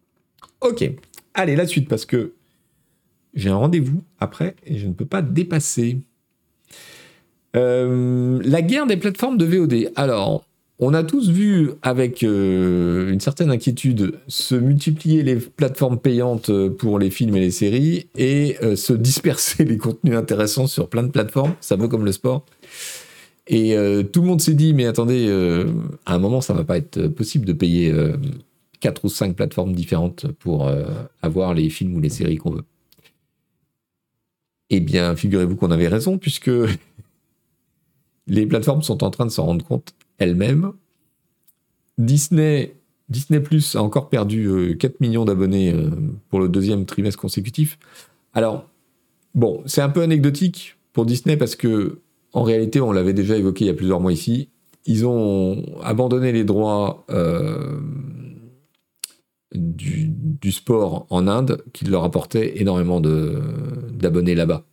Ok, allez, la suite, parce que j'ai un rendez-vous après et je ne peux pas dépasser. Euh, la guerre des plateformes de VOD. Alors, on a tous vu avec euh, une certaine inquiétude se multiplier les plateformes payantes pour les films et les séries et euh, se disperser <laughs> les contenus intéressants sur plein de plateformes. Ça vaut comme le sport. Et euh, tout le monde s'est dit, mais attendez, euh, à un moment, ça va pas être possible de payer euh, quatre ou cinq plateformes différentes pour avoir les films ou les séries qu'on veut. Eh bien, figurez-vous qu'on avait raison, puisque <laughs> les plateformes sont en train de s'en rendre compte elles-mêmes. Disney, Disney Plus a encore perdu 4 millions d'abonnés pour le deuxième trimestre consécutif. Alors, bon, c'est un peu anecdotique pour Disney parce que en réalité, on l'avait déjà évoqué il y a plusieurs mois ici, ils ont abandonné les droits euh, du, sport en Inde qui leur apportait énormément d'abonnés là-bas.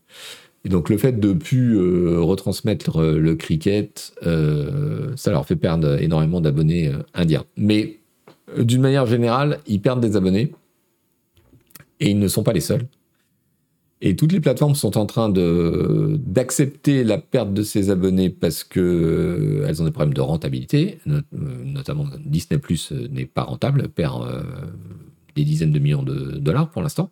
Et donc le fait de plus euh, retransmettre le cricket, euh, ça leur fait perdre énormément d'abonnés indiens. Mais d'une manière générale, ils perdent des abonnés et ils ne sont pas les seuls. Et toutes les plateformes sont en train d'accepter la perte de ses abonnés parce que euh, elles ont des problèmes de rentabilité, euh, notamment Disney Plus euh, n'est pas rentable, perd des dizaines de millions de dollars pour l'instant.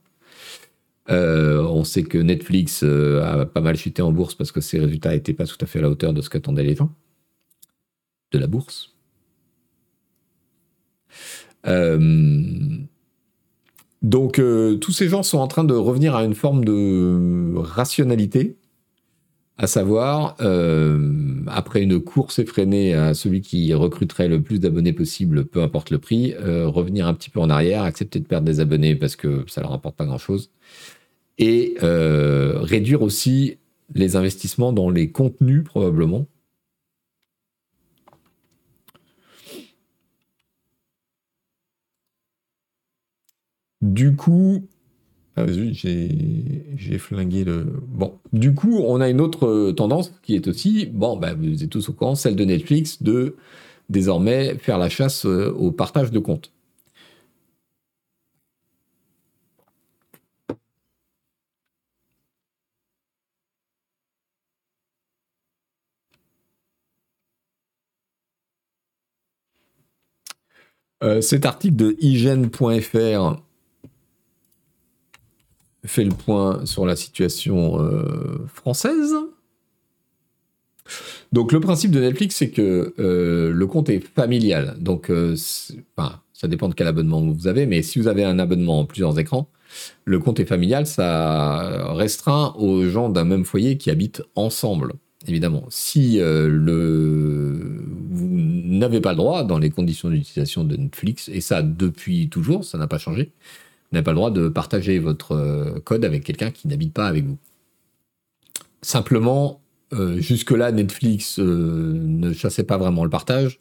On sait que Netflix a pas mal chuté en bourse parce que ses résultats n'étaient pas tout à fait à la hauteur de ce qu'attendaient les gens de la bourse. Donc euh, tous ces gens sont en train de revenir à une forme de rationalité, à savoir, euh, après une course effrénée à celui qui recruterait le plus d'abonnés possible, peu importe le prix, euh, revenir un petit peu en arrière, accepter de perdre des abonnés parce que ça leur apporte pas grand-chose, et réduire aussi les investissements dans les contenus probablement, Du coup, ah, j'ai flingué le. Bon, du coup, on a une autre euh, tendance qui est aussi, bon, bah, vous êtes tous au courant, celle de Netflix, de désormais faire la chasse euh, au partage de comptes. Euh, cet article de hygiène.fr fait le point sur la situation euh, française. Donc le principe de Netflix, c'est que euh, le compte est familial. Donc, ça dépend de quel abonnement vous avez, mais si vous avez un abonnement en plusieurs écrans, le compte est familial, ça restreint aux gens d'un même foyer qui habitent ensemble. Évidemment, si le... vous n'avez pas le droit dans les conditions d'utilisation de Netflix, et ça depuis toujours, ça n'a pas changé, n'avez pas le droit de partager votre euh, code avec quelqu'un qui n'habite pas avec vous. Simplement, euh, jusque-là, Netflix euh, ne chassait pas vraiment le partage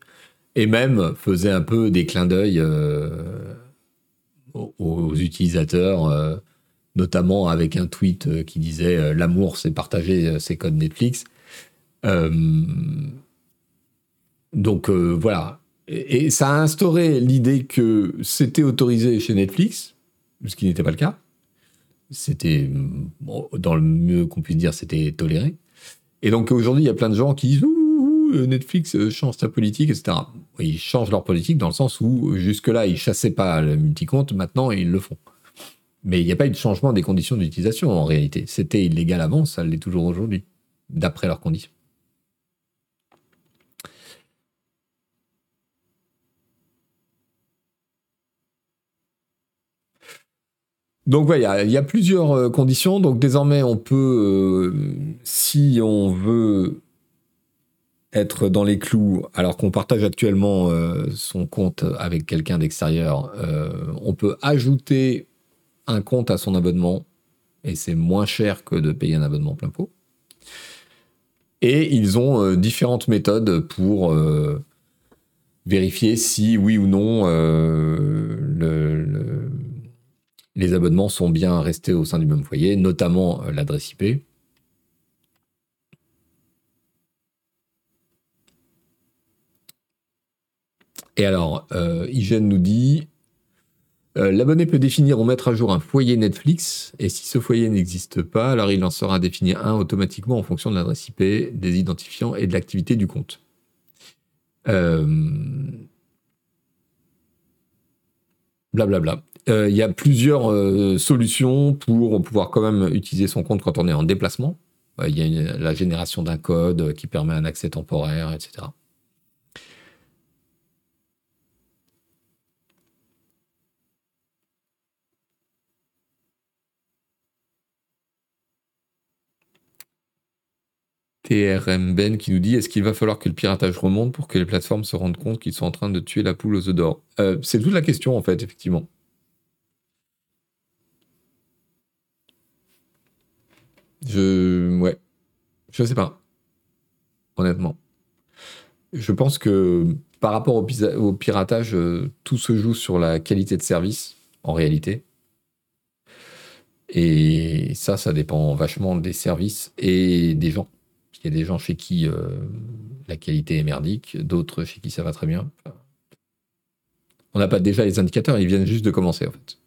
et même faisait un peu des clins d'œil aux, utilisateurs, notamment avec un tweet qui disait L'amour, c'est partager ses codes Netflix. Donc voilà. et ça a instauré l'idée que c'était autorisé chez Netflix, ce qui n'était pas le cas. C'était, dans le mieux qu'on puisse dire, c'était toléré. Et donc aujourd'hui, il y a plein de gens qui disent Netflix euh, change sa politique, etc. Ils changent leur politique dans le sens où jusque-là, ils chassaient pas le multicompte, maintenant ils le font. Mais il n'y a pas eu de changement des conditions d'utilisation en réalité. C'était illégal avant, ça l'est toujours aujourd'hui, d'après leurs conditions. Donc voilà, il y, a plusieurs euh, conditions. Donc désormais, on peut, euh, si on veut être dans les clous, alors qu'on partage actuellement euh, son compte avec quelqu'un d'extérieur, on peut ajouter un compte à son abonnement et c'est moins cher que de payer un abonnement plein pot. Et ils ont différentes méthodes pour vérifier si oui ou non le les abonnements sont bien restés au sein du même foyer, notamment euh, l'adresse IP. Et alors, euh, nous dit euh, l'abonné peut définir ou mettre à jour un foyer Netflix, et si ce foyer n'existe pas, alors il en sera défini un automatiquement en fonction de l'adresse IP, des identifiants et de l'activité du compte. Euh, blablabla. Il y a plusieurs euh, solutions pour pouvoir quand même utiliser son compte quand on est en déplacement. Euh, il y a la génération d'un code qui permet un accès temporaire, etc. TRM Ben qui nous dit est-ce qu'il va falloir que le piratage remonte pour que les plateformes se rendent compte qu'ils sont en train de tuer la poule aux œufs d'or? C'est toute la question en fait, effectivement. Je. Ouais. Je sais pas. Honnêtement. Je pense que par rapport au, piratage, euh, tout se joue sur la qualité de service, en réalité. Et ça, ça dépend vachement des services et des gens. Il y a des gens chez qui euh, la qualité est merdique, d'autres chez qui ça va très bien. On n'a pas déjà les indicateurs, ils viennent juste de commencer en fait.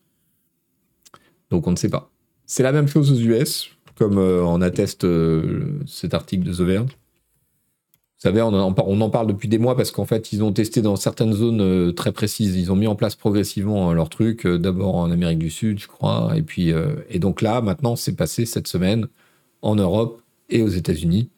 Donc on ne sait pas. C'est la même chose aux US comme euh, on atteste euh, cet article de The Verge. Vous savez, on en, parle depuis des mois parce qu'en fait, ils ont testé dans certaines zones euh, très précises. Ils ont mis en place progressivement leur truc, d'abord en Amérique du Sud, je crois, et puis et donc là, maintenant, c'est passé cette semaine en Europe et aux États-Unis.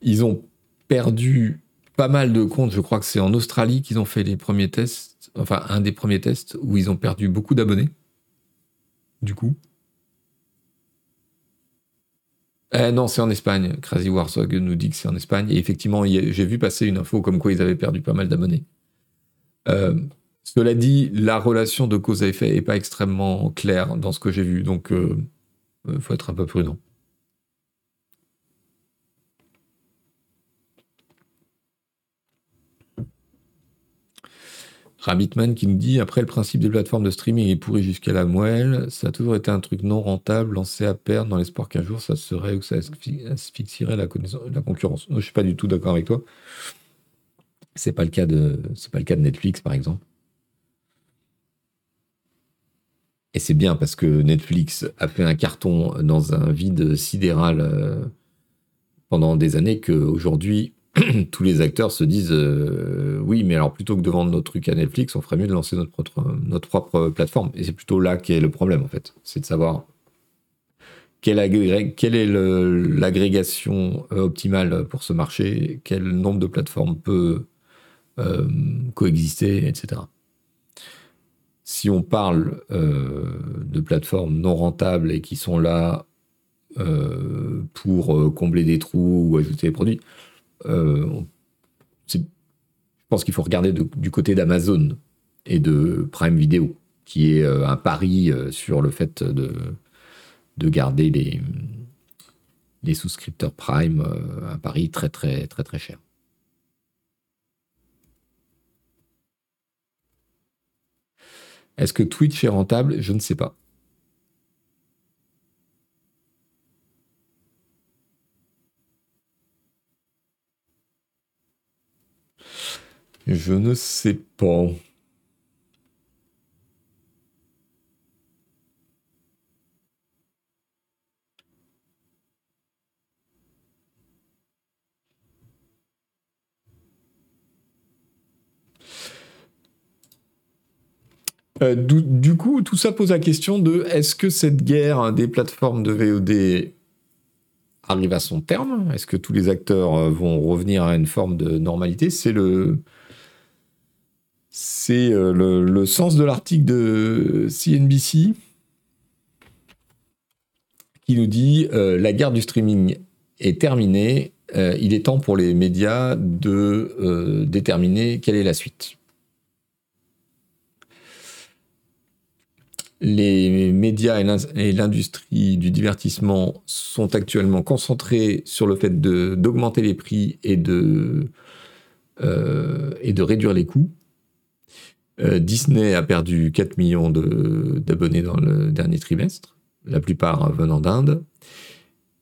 Ils ont perdu pas mal de comptes. Je crois que c'est en Australie qu'ils ont fait les premiers tests, enfin un des premiers tests où ils ont perdu beaucoup d'abonnés du coup eh non, c'est en Espagne. Crazy Warzog nous dit que c'est en Espagne. Et effectivement, j'ai vu passer une info comme quoi ils avaient perdu pas mal d'abonnés. Euh, cela dit, la relation de cause à effet n'est pas extrêmement claire dans ce que j'ai vu. Donc, il euh, euh, faut être un peu prudent. Rabbitman qui nous dit après le principe des plateformes de streaming est pourri jusqu'à la moelle, ça a toujours été un truc non rentable, lancé à perdre dans l'espoir qu'un jour ça serait ou ça asphyxierait la, concurrence. Moi, je suis pas du tout d'accord avec toi. C'est pas pas le cas de Netflix par exemple. Et c'est bien parce que Netflix a fait un carton dans un vide sidéral euh, pendant des années qu'aujourd'hui, <clears throat> tous les acteurs se disent euh, oui, mais alors plutôt que de vendre notre truc à Netflix, on ferait mieux de lancer notre propre, propre plateforme. Et c'est plutôt là qu'est le problème, en fait. C'est de savoir quelle, est l'agrégation euh, optimale pour ce marché, quel nombre de plateformes peut euh, coexister, etc. Si on parle de plateformes non rentables et qui sont là pour combler des trous ou ajouter des produits, euh, je pense qu'il faut regarder du côté d'Amazon et de Prime Video, qui est euh, un pari euh, sur le fait de, de garder les, les souscripteurs Prime, un pari très très très très cher. Est-ce que Twitch est rentable? Je ne sais pas. Je ne sais pas. Euh, du, coup, tout ça pose la question de est-ce que cette guerre des plateformes de VOD arrive à son terme? Est-ce que tous les acteurs euh, vont revenir à une forme de normalité? C'est le, C'est euh, le, sens de l'article de CNBC qui nous dit euh, la guerre du streaming est terminée. Euh, il est temps pour les médias de déterminer quelle est la suite. Les médias et l'industrie du divertissement sont actuellement concentrés sur le fait d'augmenter les prix et de, et de réduire les coûts. Euh, Disney a perdu 4 millions d'abonnés dans le dernier trimestre, la plupart venant d'Inde.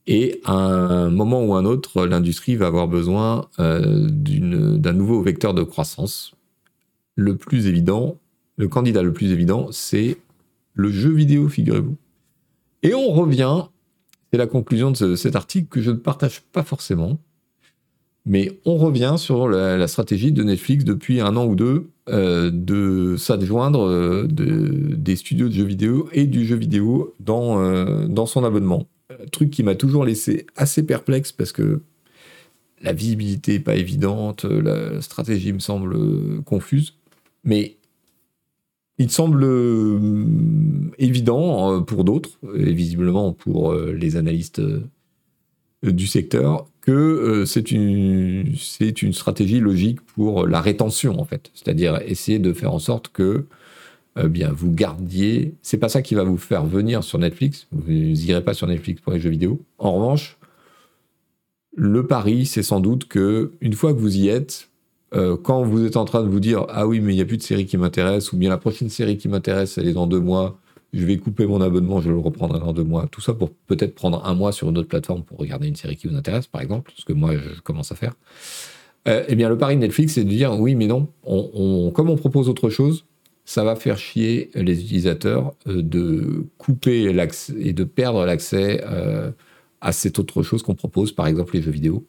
Et à un moment ou un autre, l'industrie va avoir besoin euh, d'un nouveau vecteur de croissance. Le plus évident, le candidat le plus évident, c'est le jeu vidéo, figurez-vous. Et on revient, c'est la conclusion de cet article que je ne partage pas forcément, mais on revient sur la, stratégie de Netflix depuis un an ou deux euh, de s'adjoindre euh, des studios de jeux vidéo et du jeu vidéo dans, euh, dans son abonnement. truc qui m'a toujours laissé assez perplexe parce que la visibilité n'est pas évidente, la stratégie me semble confuse, mais il semble évident pour d'autres, et visiblement pour les analystes du secteur, que euh, c'est une, une stratégie logique pour la rétention, en fait. C'est-à-dire essayer de faire en sorte que euh, bien, vous gardiez. C'est pas ça qui va vous faire venir sur Netflix. Vous n'irez pas sur Netflix pour les jeux vidéo. En revanche, le pari, c'est sans doute que une fois que vous y êtes, euh, quand vous êtes en train de vous dire ah oui mais il n'y a plus de série qui m'intéresse ou bien la prochaine série qui m'intéresse elle est dans deux mois je vais couper mon abonnement, je le reprendrai dans deux mois. Tout ça pour peut-être prendre un mois sur une autre plateforme pour regarder une série qui vous intéresse, par exemple, ce que moi je commence à faire. Euh, eh bien, le pari de Netflix, c'est de dire oui, mais non, on, comme on propose autre chose, ça va faire chier les utilisateurs euh, de couper et de perdre l'accès euh, à cette autre chose qu'on propose, par exemple les jeux vidéo.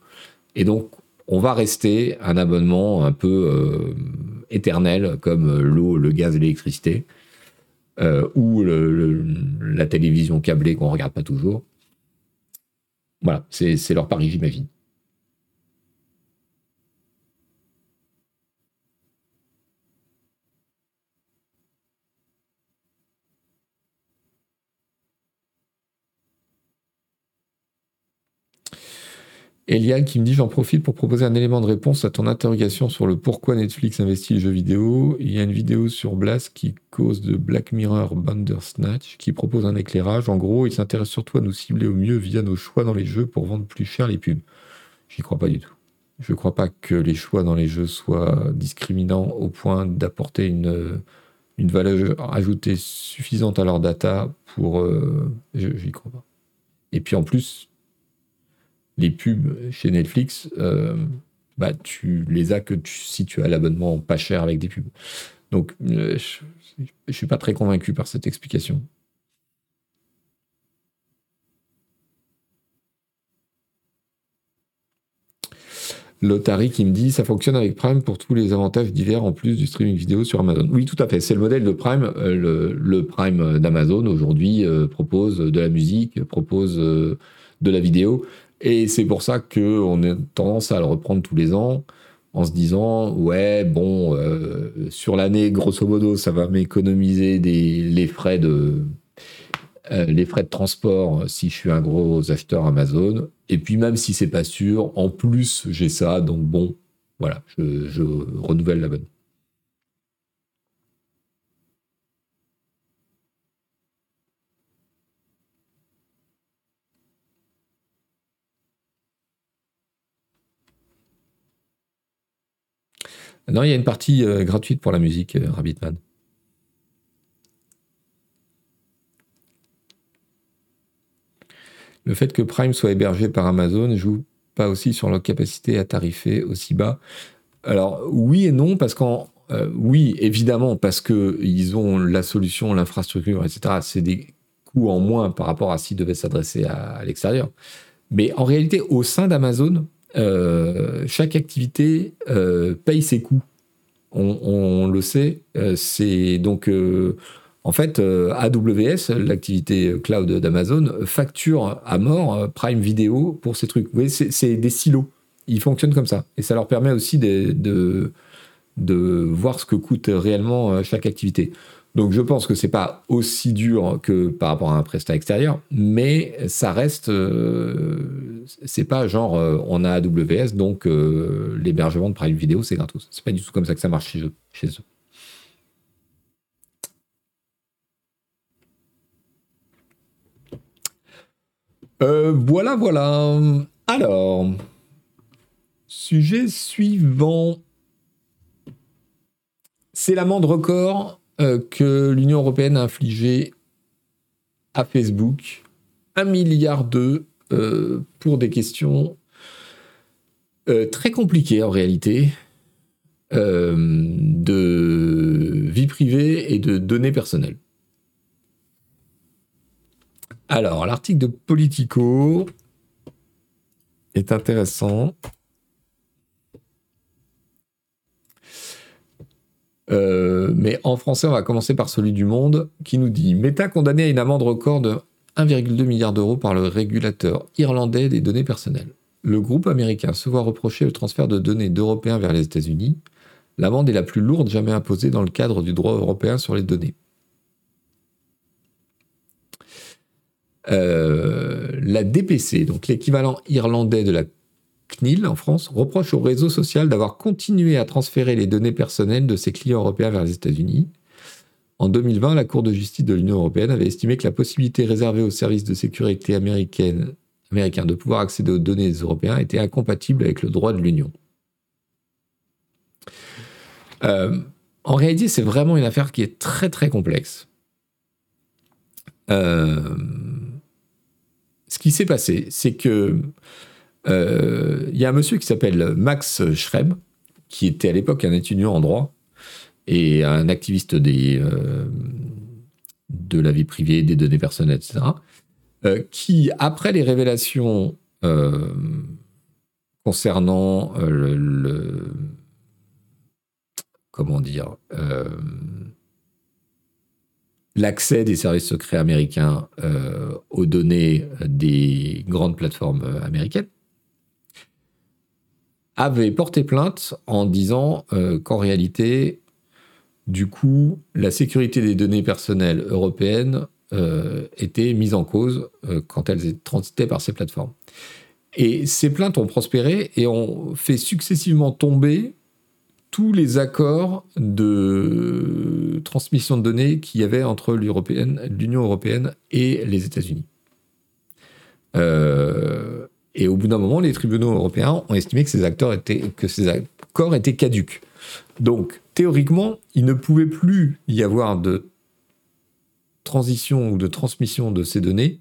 Et donc, on va rester un abonnement un peu éternel comme l'eau, le gaz et l'électricité euh, ou la télévision câblée qu'on regarde pas toujours. Voilà, c'est leur pari, j'imagine. Eliane qui me dit j'en profite pour proposer un élément de réponse à ton interrogation sur le pourquoi Netflix investit les jeux vidéo. Il y a une vidéo sur Blast qui cause de Black Mirror Bandersnatch qui propose un éclairage. En gros, il s'intéresse surtout à nous cibler au mieux via nos choix dans les jeux pour vendre plus cher les pubs. J'y crois pas du tout. Je crois pas que les choix dans les jeux soient discriminants au point d'apporter une, une valeur ajoutée suffisante à leur data pour... Euh, j'y crois pas. Et puis en plus, les pubs chez Netflix, euh, bah, tu les as que si tu as l'abonnement pas cher avec des pubs. Donc, euh, je ne suis pas très convaincu par cette explication. Lotari qui me dit ça fonctionne avec Prime pour tous les avantages divers en plus du streaming vidéo sur Amazon. Oui, tout à fait. C'est le modèle de Prime. Euh, le, Prime d'Amazon aujourd'hui propose de la musique, propose de la vidéo. Et c'est pour ça qu'on a tendance à le reprendre tous les ans en se disant ouais bon euh, sur l'année grosso modo ça va m'économiser les frais de euh, les frais de transport si je suis un gros acheteur Amazon. Et puis même si c'est pas sûr en plus j'ai ça donc bon voilà je, je renouvelle l'abonnement Non, il y a une partie euh, gratuite pour la musique, euh, Rabbitman. Le fait que Prime soit hébergé par Amazon joue pas aussi sur leur capacité à tarifer aussi bas. Alors oui et non, parce qu'en euh, oui, évidemment, parce qu'ils ont la solution, l'infrastructure, etc. C'est des coûts en moins par rapport à s'ils devaient s'adresser à l'extérieur. Mais en réalité, au sein d'Amazon, chaque activité euh, paye ses coûts. On, le sait. Euh, donc en fait, AWS, l'activité cloud d'Amazon, facture à mort Prime Video pour ces trucs. Vous voyez, c'est des silos. Ils fonctionnent comme ça. Et ça leur permet aussi de voir ce que coûte réellement chaque activité. Donc je pense que c'est pas aussi dur que par rapport à un prestat extérieur, mais ça reste, euh, c'est pas genre euh, on a AWS donc euh, l'hébergement de Prime Video c'est gratos. C'est pas du tout comme ça que ça marche chez eux. Chez eux. voilà, voilà. Alors, sujet suivant. C'est l'amende record euh, que l'Union européenne a infligé à Facebook un milliard d'euros pour des questions euh, très compliquées en réalité euh, de vie privée et de données personnelles. Alors, l'article de Politico est intéressant. Euh, mais en français, on va commencer par celui du Monde qui nous dit Meta condamné à une amende record de 1,2 milliard d'euros par le régulateur irlandais des données personnelles. Le groupe américain se voit reprocher le transfert de données d'Européens vers les États-Unis. L'amende est la plus lourde jamais imposée dans le cadre du droit européen sur les données. Euh, la DPC, donc l'équivalent irlandais de la CNIL en France reproche au réseau social d'avoir continué à transférer les données personnelles de ses clients européens vers les États-Unis. En 2020, la Cour de justice de l'Union européenne avait estimé que la possibilité réservée aux services de sécurité américains de pouvoir accéder aux données des Européens était incompatible avec le droit de l'Union. Euh, en réalité, c'est vraiment une affaire qui est très très complexe. Euh, ce qui s'est passé, c'est que il y a un monsieur qui s'appelle Max Schreb, qui était à l'époque un étudiant en droit et un activiste euh, de la vie privée, des données personnelles, etc., euh, qui, après les révélations concernant le, comment dire l'accès des services secrets américains aux données des grandes plateformes américaines, avait porté plainte en disant euh, qu'en réalité, du coup, la sécurité des données personnelles européennes euh, était mise en cause euh, quand elles transitaient par ces plateformes. Et ces plaintes ont prospéré et ont fait successivement tomber tous les accords de transmission de données qu'il y avait entre l'Union européenne et les États-Unis. Euh, et au bout d'un moment, les tribunaux européens ont estimé que ces, acteurs étaient, que ces accords étaient caducs. Donc, théoriquement, il ne pouvait plus y avoir de transition ou de transmission de ces données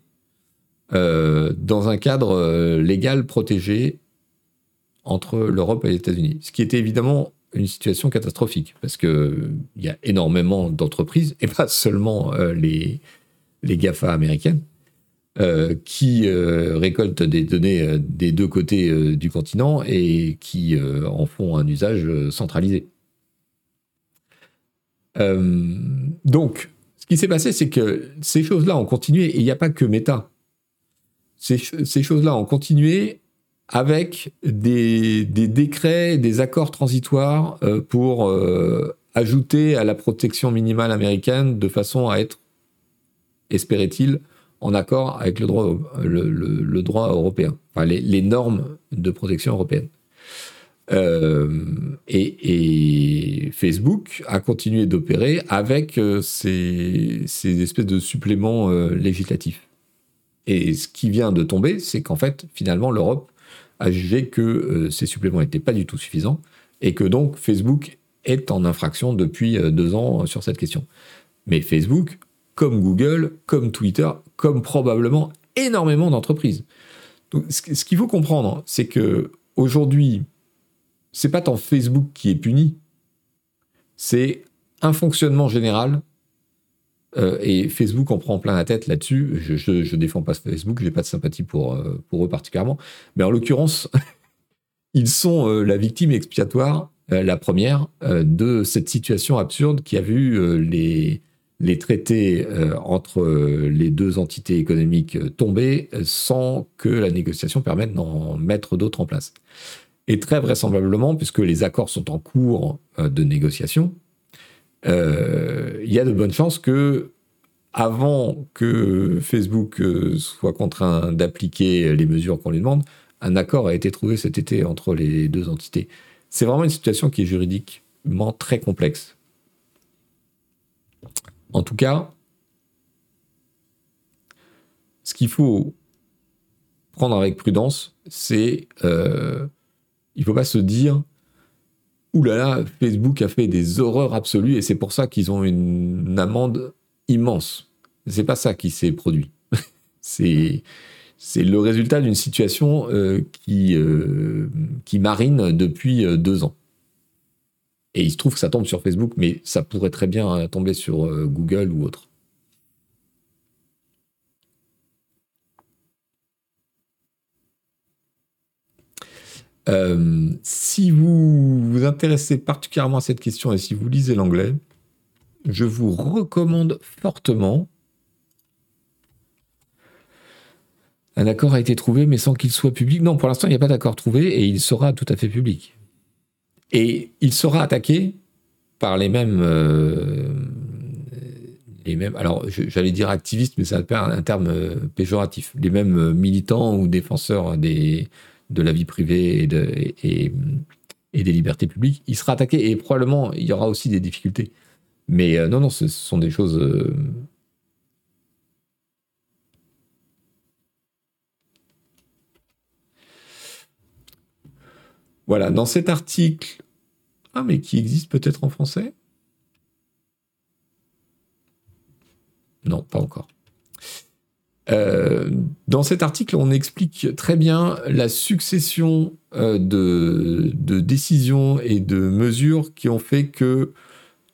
euh, dans un cadre euh, légal protégé entre l'Europe et les États-Unis. Ce qui était évidemment une situation catastrophique, parce qu'il y a énormément d'entreprises, et pas seulement euh, les, les GAFA américaines, euh, qui euh, récoltent des données euh, des deux côtés du continent et qui en font un usage centralisé. donc, ce qui s'est passé, c'est que ces choses-là ont continué, et il n'y a pas que Meta. Ces, choses-là ont continué avec des, des, décrets, des accords transitoires pour ajouter à la protection minimale américaine de façon à être, espérait-il, en accord avec le droit, européen, les, normes de protection européenne. Euh, et, Facebook a continué d'opérer avec euh, ces, espèces de suppléments euh, législatifs. Et ce qui vient de tomber, c'est qu'en fait, finalement, l'Europe a jugé que ces suppléments n'étaient pas du tout suffisants et que donc Facebook est en infraction depuis deux ans sur cette question. Mais Facebook comme Google, comme Twitter, comme probablement énormément d'entreprises. Ce qu'il faut comprendre, c'est que aujourd'hui, c'est pas tant Facebook qui est puni, c'est un fonctionnement général. Euh, et Facebook en prend plein la tête là-dessus. Je, ne défends pas Facebook, j'ai pas de sympathie pour, euh, eux particulièrement. Mais en l'occurrence, <laughs> ils sont euh, la victime expiatoire, la première, de cette situation absurde qui a vu les, les traités euh, entre euh, les deux entités économiques euh, tomber sans que la négociation permette d'en mettre d'autres en place. Et très vraisemblablement, puisque les accords sont en cours de négociation, il y a de bonnes chances que avant que Facebook soit contraint d'appliquer les mesures qu'on lui demande, un accord a été trouvé cet été entre les deux entités. C'est vraiment une situation qui est juridiquement très complexe. En tout cas, ce qu'il faut prendre avec prudence, c'est euh, il ne faut pas se dire Ouh là là, Facebook a fait des horreurs absolues et c'est pour ça qu'ils ont une amende immense. C'est pas ça qui s'est produit. <laughs> c'est le résultat d'une situation euh, qui, euh, qui marine depuis deux ans. Et il se trouve que ça tombe sur Facebook, mais ça pourrait très bien tomber sur Google ou autre. si vous vous intéressez particulièrement à cette question et si vous lisez l'anglais, je vous recommande fortement Un accord a été trouvé, mais sans qu'il soit public. Non, pour l'instant, il n'y a pas d'accord trouvé et il sera tout à fait public. Et il sera attaqué par les mêmes. Euh, les mêmes alors, j'allais dire activistes, mais c'est un terme euh, péjoratif. Les mêmes militants ou défenseurs de la vie privée et, de, et, des libertés publiques. Il sera attaqué et probablement il y aura aussi des difficultés. Mais euh, non, non, ce sont des choses Voilà, dans cet article, ah mais qui existe peut-être en français? Non, pas encore. Euh, dans cet article, on explique très bien la succession euh, de, décisions et de mesures qui ont fait que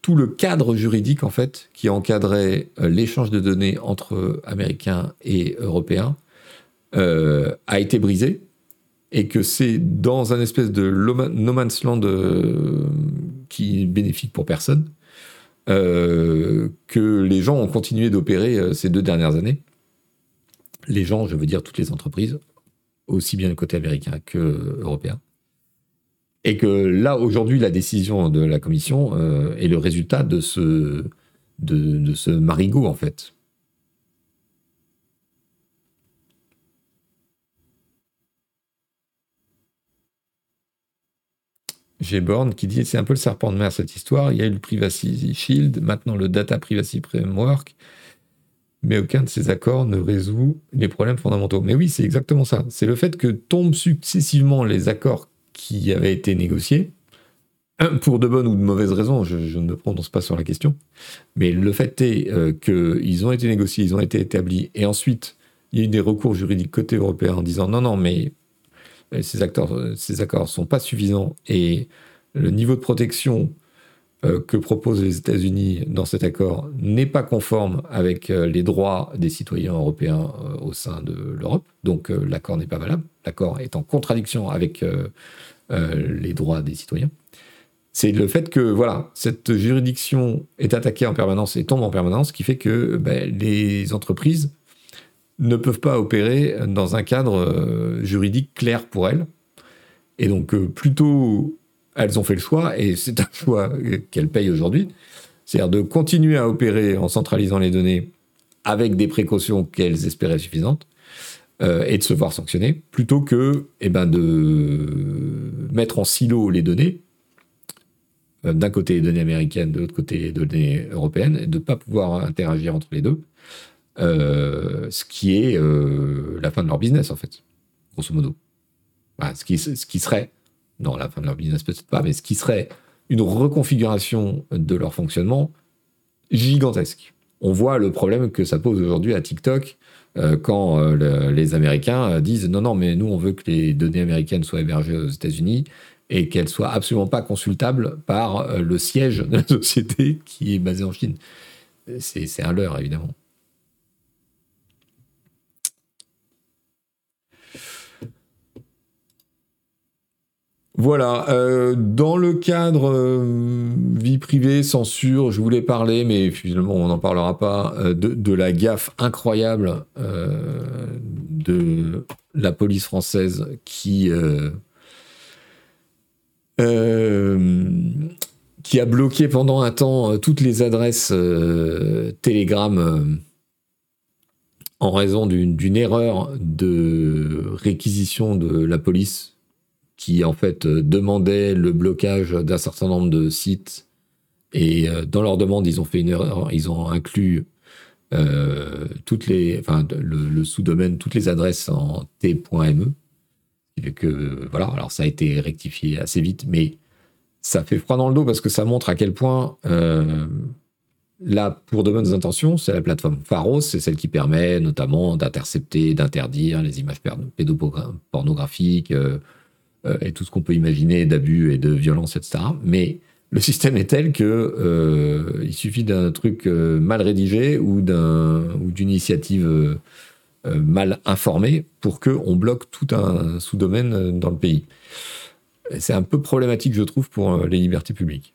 tout le cadre juridique, en fait, qui encadrait euh, l'échange de données entre Américains et Européens, a été brisé et que c'est dans un espèce de no man's land euh, qui est bénéfique pour personne euh, que les gens ont continué d'opérer euh, ces deux dernières années. Les gens, je veux dire toutes les entreprises, aussi bien le côté américain que européen. Et que là, aujourd'hui, la décision de la Commission est le résultat de ce marigot, en fait. J'ai Born qui dit c'est un peu le serpent de mer cette histoire. Il y a eu le Privacy Shield, maintenant le Data Privacy Framework, mais aucun de ces accords ne résout les problèmes fondamentaux. Mais oui, c'est exactement ça. C'est le fait que tombent successivement les accords qui avaient été négociés, pour de bonnes ou de mauvaises raisons, je, ne me prononce pas sur la question, mais le fait est euh, qu'ils ont été négociés, ils ont été établis, et ensuite il y a eu des recours juridiques côté européen en disant non, non, mais euh, ces, accords euh, ces accords sont pas suffisants et le niveau de protection euh, que proposent les États-Unis dans cet accord n'est pas conforme avec les droits des citoyens européens au sein de l'Europe. Donc l'accord n'est pas valable. L'accord est en contradiction avec les droits des citoyens. C'est le fait que voilà, cette juridiction est attaquée en permanence et tombe en permanence qui fait que ben, les entreprises ne peuvent pas opérer dans un cadre euh, juridique clair pour elles. Et donc, euh, plutôt, elles ont fait le choix, et c'est un <laughs> choix qu'elles payent aujourd'hui, c'est-à-dire de continuer à opérer en centralisant les données avec des précautions qu'elles espéraient suffisantes, euh, et de se voir sanctionner, plutôt que eh ben, de mettre en silo les données, d'un côté les données américaines, de l'autre côté les données européennes, et de ne pas pouvoir interagir entre les deux. Euh, ce qui est euh, la fin de leur business, en fait, grosso modo. ce, qui, ce qui serait, non, la fin de leur business peut-être pas, mais ce qui serait une reconfiguration de leur fonctionnement gigantesque. On voit le problème que ça pose aujourd'hui à TikTok euh, quand les Américains disent non, non, mais nous, on veut que les données américaines soient hébergées aux États-Unis et qu'elles soient absolument pas consultables par le siège de la <laughs> société qui est basée en Chine. C'est un leurre, évidemment. Voilà, euh, dans le cadre euh, vie privée, censure, je voulais parler, mais finalement on n'en parlera pas, euh, de, la gaffe incroyable de la police française qui, qui a bloqué pendant un temps toutes les adresses Telegram en raison d'une erreur de réquisition de la police qui en fait demandait le blocage d'un certain nombre de sites. Et dans leur demande ils ont fait une erreur, ils ont inclus euh, toutes les, enfin, le, sous-domaine, toutes les adresses en t.me. Que, voilà, alors ça a été rectifié assez vite, mais ça fait froid dans le dos parce que ça montre à quel point, euh, là, pour de bonnes intentions, c'est la plateforme Pharos, c'est celle qui permet notamment d'intercepter, d'interdire les images pédopornographiques euh, et tout ce qu'on peut imaginer d'abus et de violence, etc. Mais le système est tel que euh, il suffit d'un truc euh, mal rédigé ou d'une initiative euh, mal informée pour que on bloque tout un sous-domaine dans le pays. C'est un peu problématique, je trouve, pour les libertés publiques.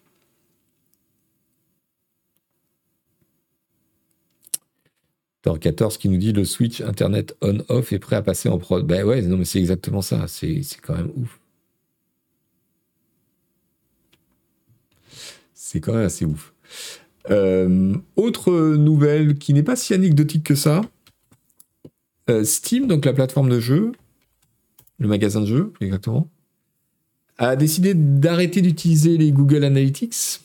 Tor 14 qui nous dit le switch internet on-off est prêt à passer en prod. Ben ouais, non mais c'est exactement ça. C'est quand même ouf. C'est quand même assez ouf. Euh, autre nouvelle qui n'est pas si anecdotique que ça. Euh, Steam, donc la plateforme de jeux, le magasin de jeux, exactement, a décidé d'arrêter d'utiliser les Google Analytics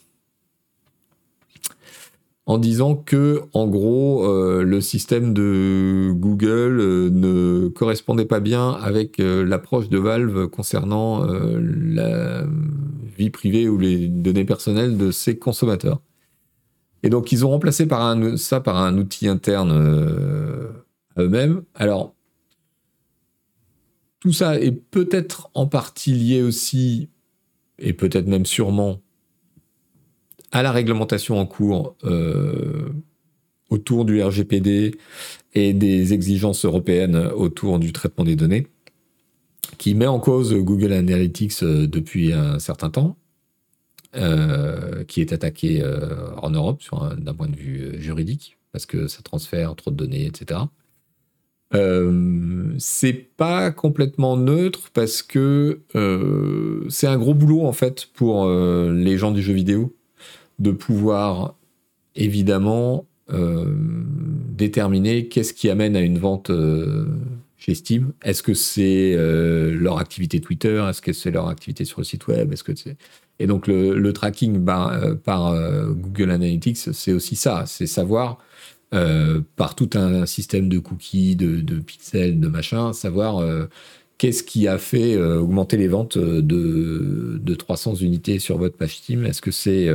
en disant que, en gros, euh, le système de Google euh, ne correspondait pas bien avec euh, l'approche de Valve concernant la vie privée ou les données personnelles de ses consommateurs. Et donc, ils ont remplacé par un, ça par un outil interne à eux-mêmes. Alors, tout ça est peut-être en partie lié aussi, et peut-être même sûrement, à la réglementation en cours euh, autour du RGPD et des exigences européennes autour du traitement des données, qui met en cause Google Analytics euh, depuis un certain temps, euh, qui est attaqué en Europe d'un point de vue juridique, parce que ça transfère trop de données, etc. C'est pas complètement neutre parce que c'est un gros boulot en fait pour les gens du jeu vidéo de pouvoir évidemment euh, déterminer qu'est-ce qui amène à une vente euh, chez Steam. Est-ce que c'est euh, leur activité Twitter? Est-ce que c'est leur activité sur le site web? Est-ce que c'est et donc le, tracking par, Google Analytics, c'est aussi ça, c'est savoir par tout un système de cookies, de, pixels, de machin, savoir qu'est-ce qui a fait augmenter les ventes de, de, 300 unités sur votre page Steam. Est-ce que c'est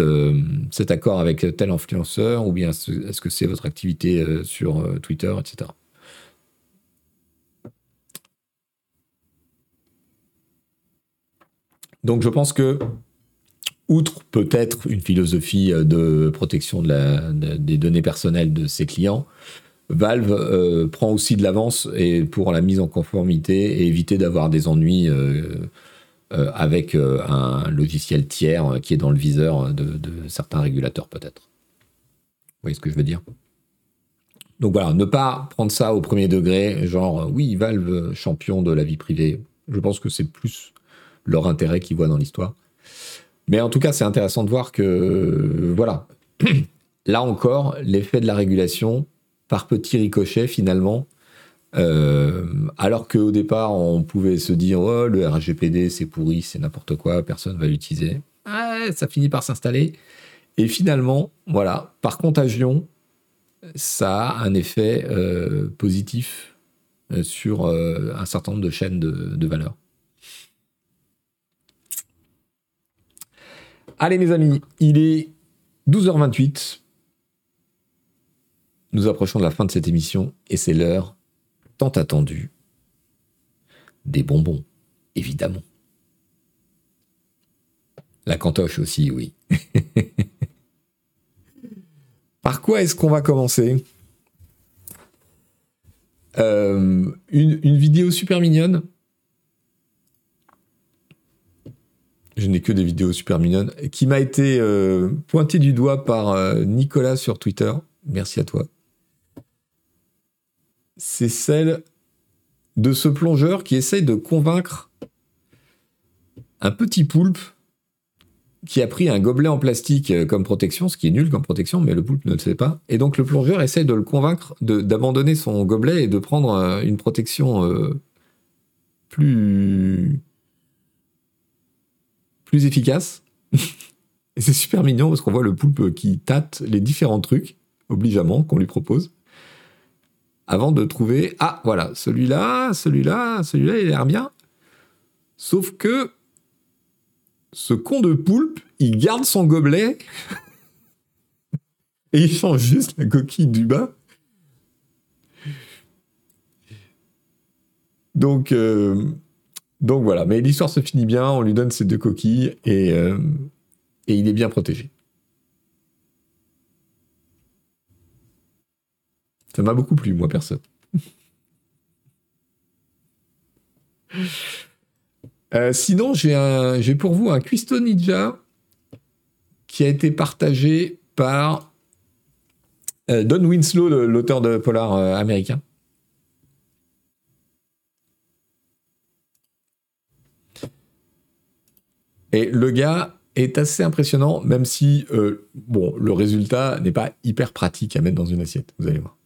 euh, cet accord avec tel influenceur ou bien est-ce que c'est votre activité euh, sur euh, Twitter, etc. Donc je pense que, outre peut-être une philosophie de protection des données personnelles de ses clients, Valve prend aussi de l'avance pour la mise en conformité et éviter d'avoir des ennuis avec euh, un logiciel tiers euh, qui est dans le viseur de, certains régulateurs peut-être. Vous voyez ce que je veux dire? Donc voilà, ne pas prendre ça au premier degré, genre oui, Valve, champion de la vie privée. Je pense que c'est plus leur intérêt qu'ils voient dans l'histoire. Mais en tout cas, c'est intéressant de voir que, voilà, <clears throat> là encore, l'effet de la régulation, par petits ricochets, finalement, euh, alors qu'au départ, on pouvait se dire oh, le RGPD c'est pourri, c'est n'importe quoi, personne va l'utiliser. Ça finit par s'installer. Et finalement, voilà, par contagion, ça a un effet euh, positif euh, sur un certain nombre de chaînes de, de valeur. Allez mes amis, il est 12h28. Nous approchons de la fin de cette émission et c'est l'heure attendu. Des bonbons, évidemment. La cantoche aussi, oui. <laughs> Par quoi est-ce qu'on va commencer? Euh, une, vidéo super mignonne. Je n'ai que des vidéos super mignonnes. Qui m'a été euh, pointée du doigt par euh, Nicolas sur Twitter. Merci à toi c'est celle de ce plongeur qui essaye de convaincre un petit poulpe qui a pris un gobelet en plastique euh, comme protection, ce qui est nul comme protection, mais le poulpe ne le sait pas. Et donc le plongeur essaie de le convaincre d'abandonner son gobelet et de prendre euh, une protection euh, plus plus efficace. <laughs> et c'est super mignon parce qu'on voit le poulpe qui tâte les différents trucs obligeamment qu'on lui propose avant de trouver ah voilà celui-là, celui-là, celui-là il a l'air bien. Sauf que ce con de poulpe, il garde son gobelet <laughs> et il change juste la coquille du bas. Donc, euh, donc voilà, mais l'histoire se finit bien, on lui donne ses deux coquilles et, euh, et il est bien protégé. Ça m'a beaucoup plu, moi, personne. Euh, sinon, j'ai pour vous un Cuisto Ninja qui a été partagé par euh, Don Winslow, l'auteur de polar euh, américain. Et le gars est assez impressionnant, même si bon, le résultat n'est pas hyper pratique à mettre dans une assiette. Vous allez voir.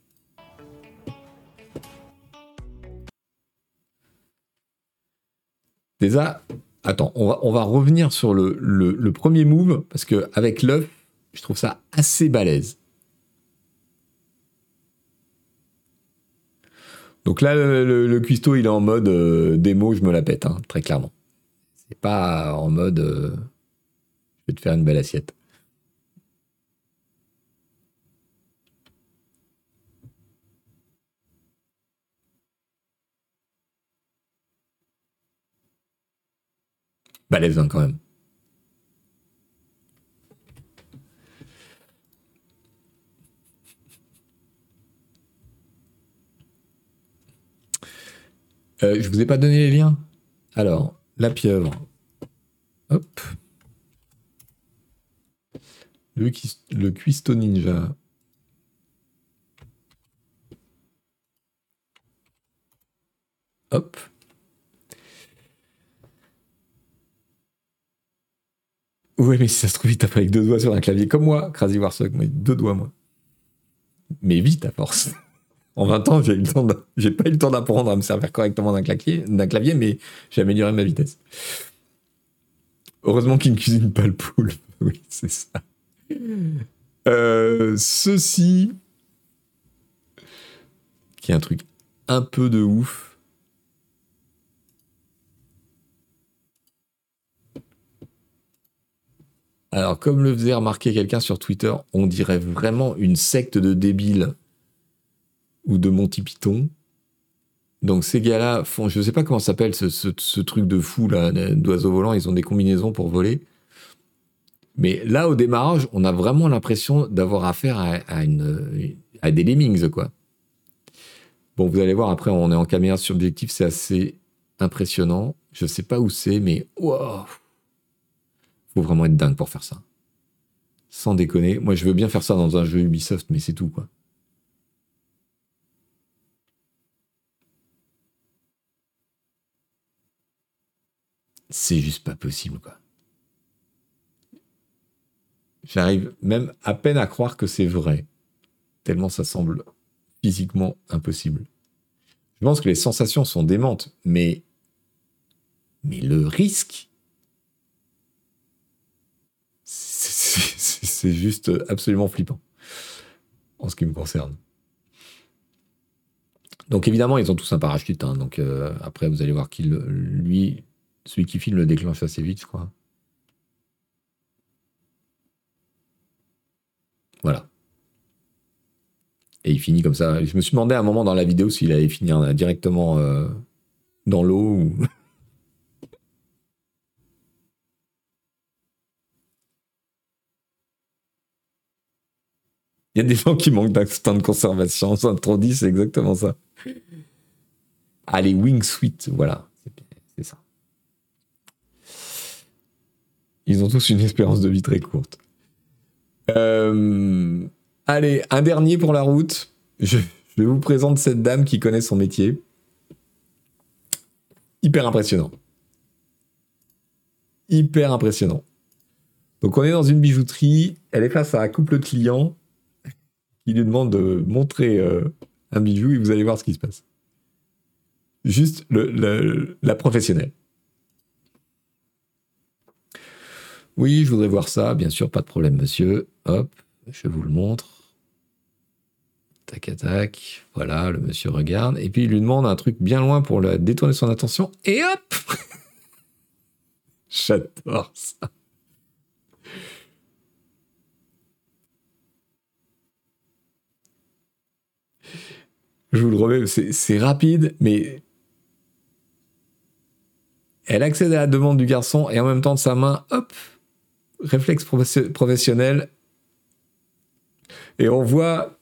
Déjà, attends, on va, revenir sur le, premier move, parce que avec l'œuf, je trouve ça assez balèze. Donc là, le, cuistot, il est en mode euh, démo, je me la pète, hein, très clairement. C'est pas en mode euh, je vais te faire une belle assiette. Balèze hein, quand même. Euh, je vous ai pas donné les liens. Alors, la pieuvre. Hop. Le, le ninja. Hop. Oui, mais si ça se trouve, il tape avec deux doigts sur un clavier comme moi, Crazy Warsock, moi, deux doigts, moi. Mais vite, à force. En 20 ans, j'ai j'ai pas eu le temps d'apprendre à me servir correctement d'un clavier, d'un clavier, mais j'ai amélioré ma vitesse. Heureusement qu'il ne cuisine pas le poule. <laughs> Oui, c'est ça. Euh, ceci, qui est un truc un peu de ouf. Alors, comme le faisait remarquer quelqu'un sur Twitter, on dirait vraiment une secte de débiles ou de Monty Python. Donc ces gars-là font, je ne sais pas comment s'appelle ce, truc de fou là, d'oiseaux volants, ils ont des combinaisons pour voler. Mais là, au démarrage, on a vraiment l'impression d'avoir affaire à des lemmings, quoi. Bon, vous allez voir, après, on est en caméra subjective, c'est assez impressionnant. Je ne sais pas où c'est, mais wow, faut vraiment être dingue pour faire ça. Sans déconner. Moi, je veux bien faire ça dans un jeu Ubisoft, mais c'est tout, quoi. C'est juste pas possible, quoi. J'arrive même à peine à croire que c'est vrai, tellement ça semble physiquement impossible. Je pense que les sensations sont démentes, mais, mais le risque c'est juste absolument flippant en ce qui me concerne. Donc évidemment, ils ont tous un parachute. Hein, donc euh, après, vous allez voir qu'il, lui, celui qui filme le déclenche assez vite, je crois. Voilà. Et il finit comme ça. Je me suis demandé à un moment dans la vidéo s'il allait finir directement euh, dans l'eau ou Il y a des gens qui manquent d'instinct de conservation. trop dit, c'est exactement ça. Allez, Wing Sweet, voilà. C'est ça. Ils ont tous une espérance de vie très courte. Euh, allez, un dernier pour la route. Je, je vous présente cette dame qui connaît son métier. Hyper impressionnant. hyper impressionnant. Donc on est dans une bijouterie, elle est face à un couple de clients qui lui demande de montrer euh, un bijou et vous allez voir ce qui se passe. Juste la professionnelle. Oui, je voudrais voir ça, bien sûr, pas de problème, monsieur. Hop, je vous le montre. Tac, tac. Voilà, le monsieur regarde. Et puis il lui demande un truc bien loin pour détourner son attention. Et hop <laughs> J'adore ça. Je vous le remets, c'est rapide, mais elle accède à la demande du garçon et en même temps de sa main, hop, réflexe professionnel. Et on voit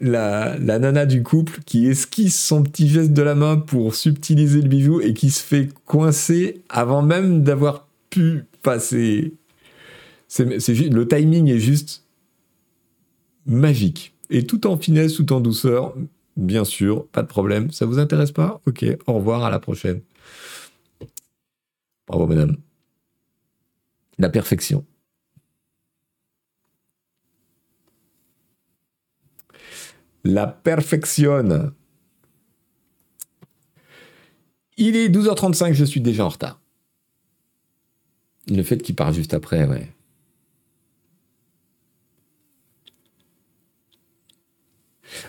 la, nana du couple qui esquisse son petit geste de la main pour subtiliser le bijou et qui se fait coincer avant même d'avoir pu passer. Le timing est juste magique. Et tout en finesse, tout en douceur, bien sûr, pas de problème. Ça vous intéresse pas? Ok, au revoir, à la prochaine. Bravo, madame. La perfection. La perfection. Il est 12h35, je suis déjà en retard. Le fait qu'il part juste après, ouais.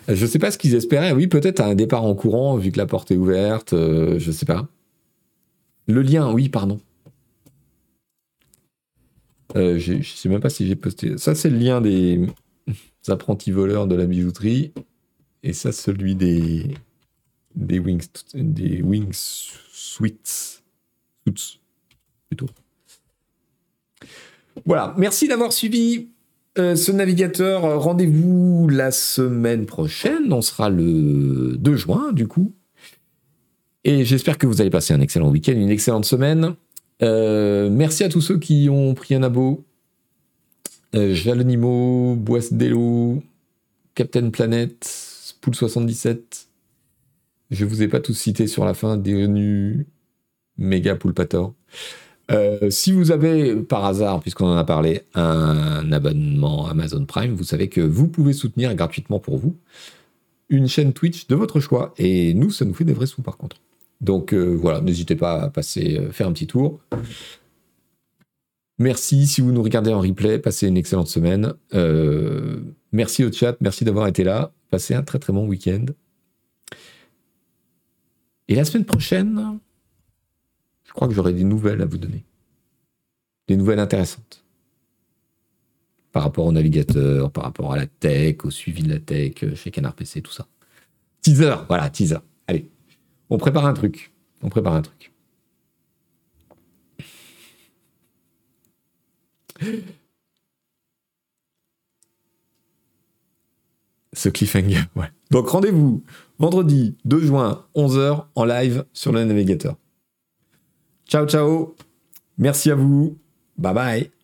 Je ne sais pas ce qu'ils espéraient. Oui, peut-être un départ en courant, vu que la porte est ouverte. Euh, je sais pas. Le lien, oui, pardon. Euh, je sais même pas si j'ai posté. Ça, c'est le lien des <laughs> apprentis voleurs de la bijouterie. Et ça, celui des, des Wings, des Wings Suites. plutôt. Voilà. Merci d'avoir suivi euh, ce navigateur. Rendez-vous la semaine prochaine. On sera le 2 juin, du coup. Et j'espère que vous allez passer un excellent week-end, une excellente semaine. Euh, merci à tous ceux qui ont pris un abo. Euh, Jalonimo, Boisdello, Captain Planet, Spool77. Je vous ai pas tous cités sur la fin, Déonu, Mega Poulpator. Euh, si vous avez par hasard, puisqu'on en a parlé, un abonnement Amazon Prime, vous savez que vous pouvez soutenir gratuitement pour vous une chaîne Twitch de votre choix. Et nous, ça nous fait des vrais sous par contre. Donc euh, voilà, n'hésitez pas à passer, euh, faire un petit tour. Merci si vous nous regardez en replay, passez une excellente semaine. Merci au chat, merci d'avoir été là. Passez un très très bon week-end. Et la semaine prochaine, crois que j'aurai des nouvelles à vous donner. Des nouvelles intéressantes. Par rapport au navigateur, par rapport à la tech, au suivi de la tech chez Canard PC, tout ça. Teaser, voilà, teaser. Allez. On prépare un truc. On prépare un truc. <laughs> Ce cliffhanger, ouais. Donc rendez-vous vendredi 2 juin, 11h, en live sur le navigateur. Ciao, ciao. Merci à vous. Bye bye.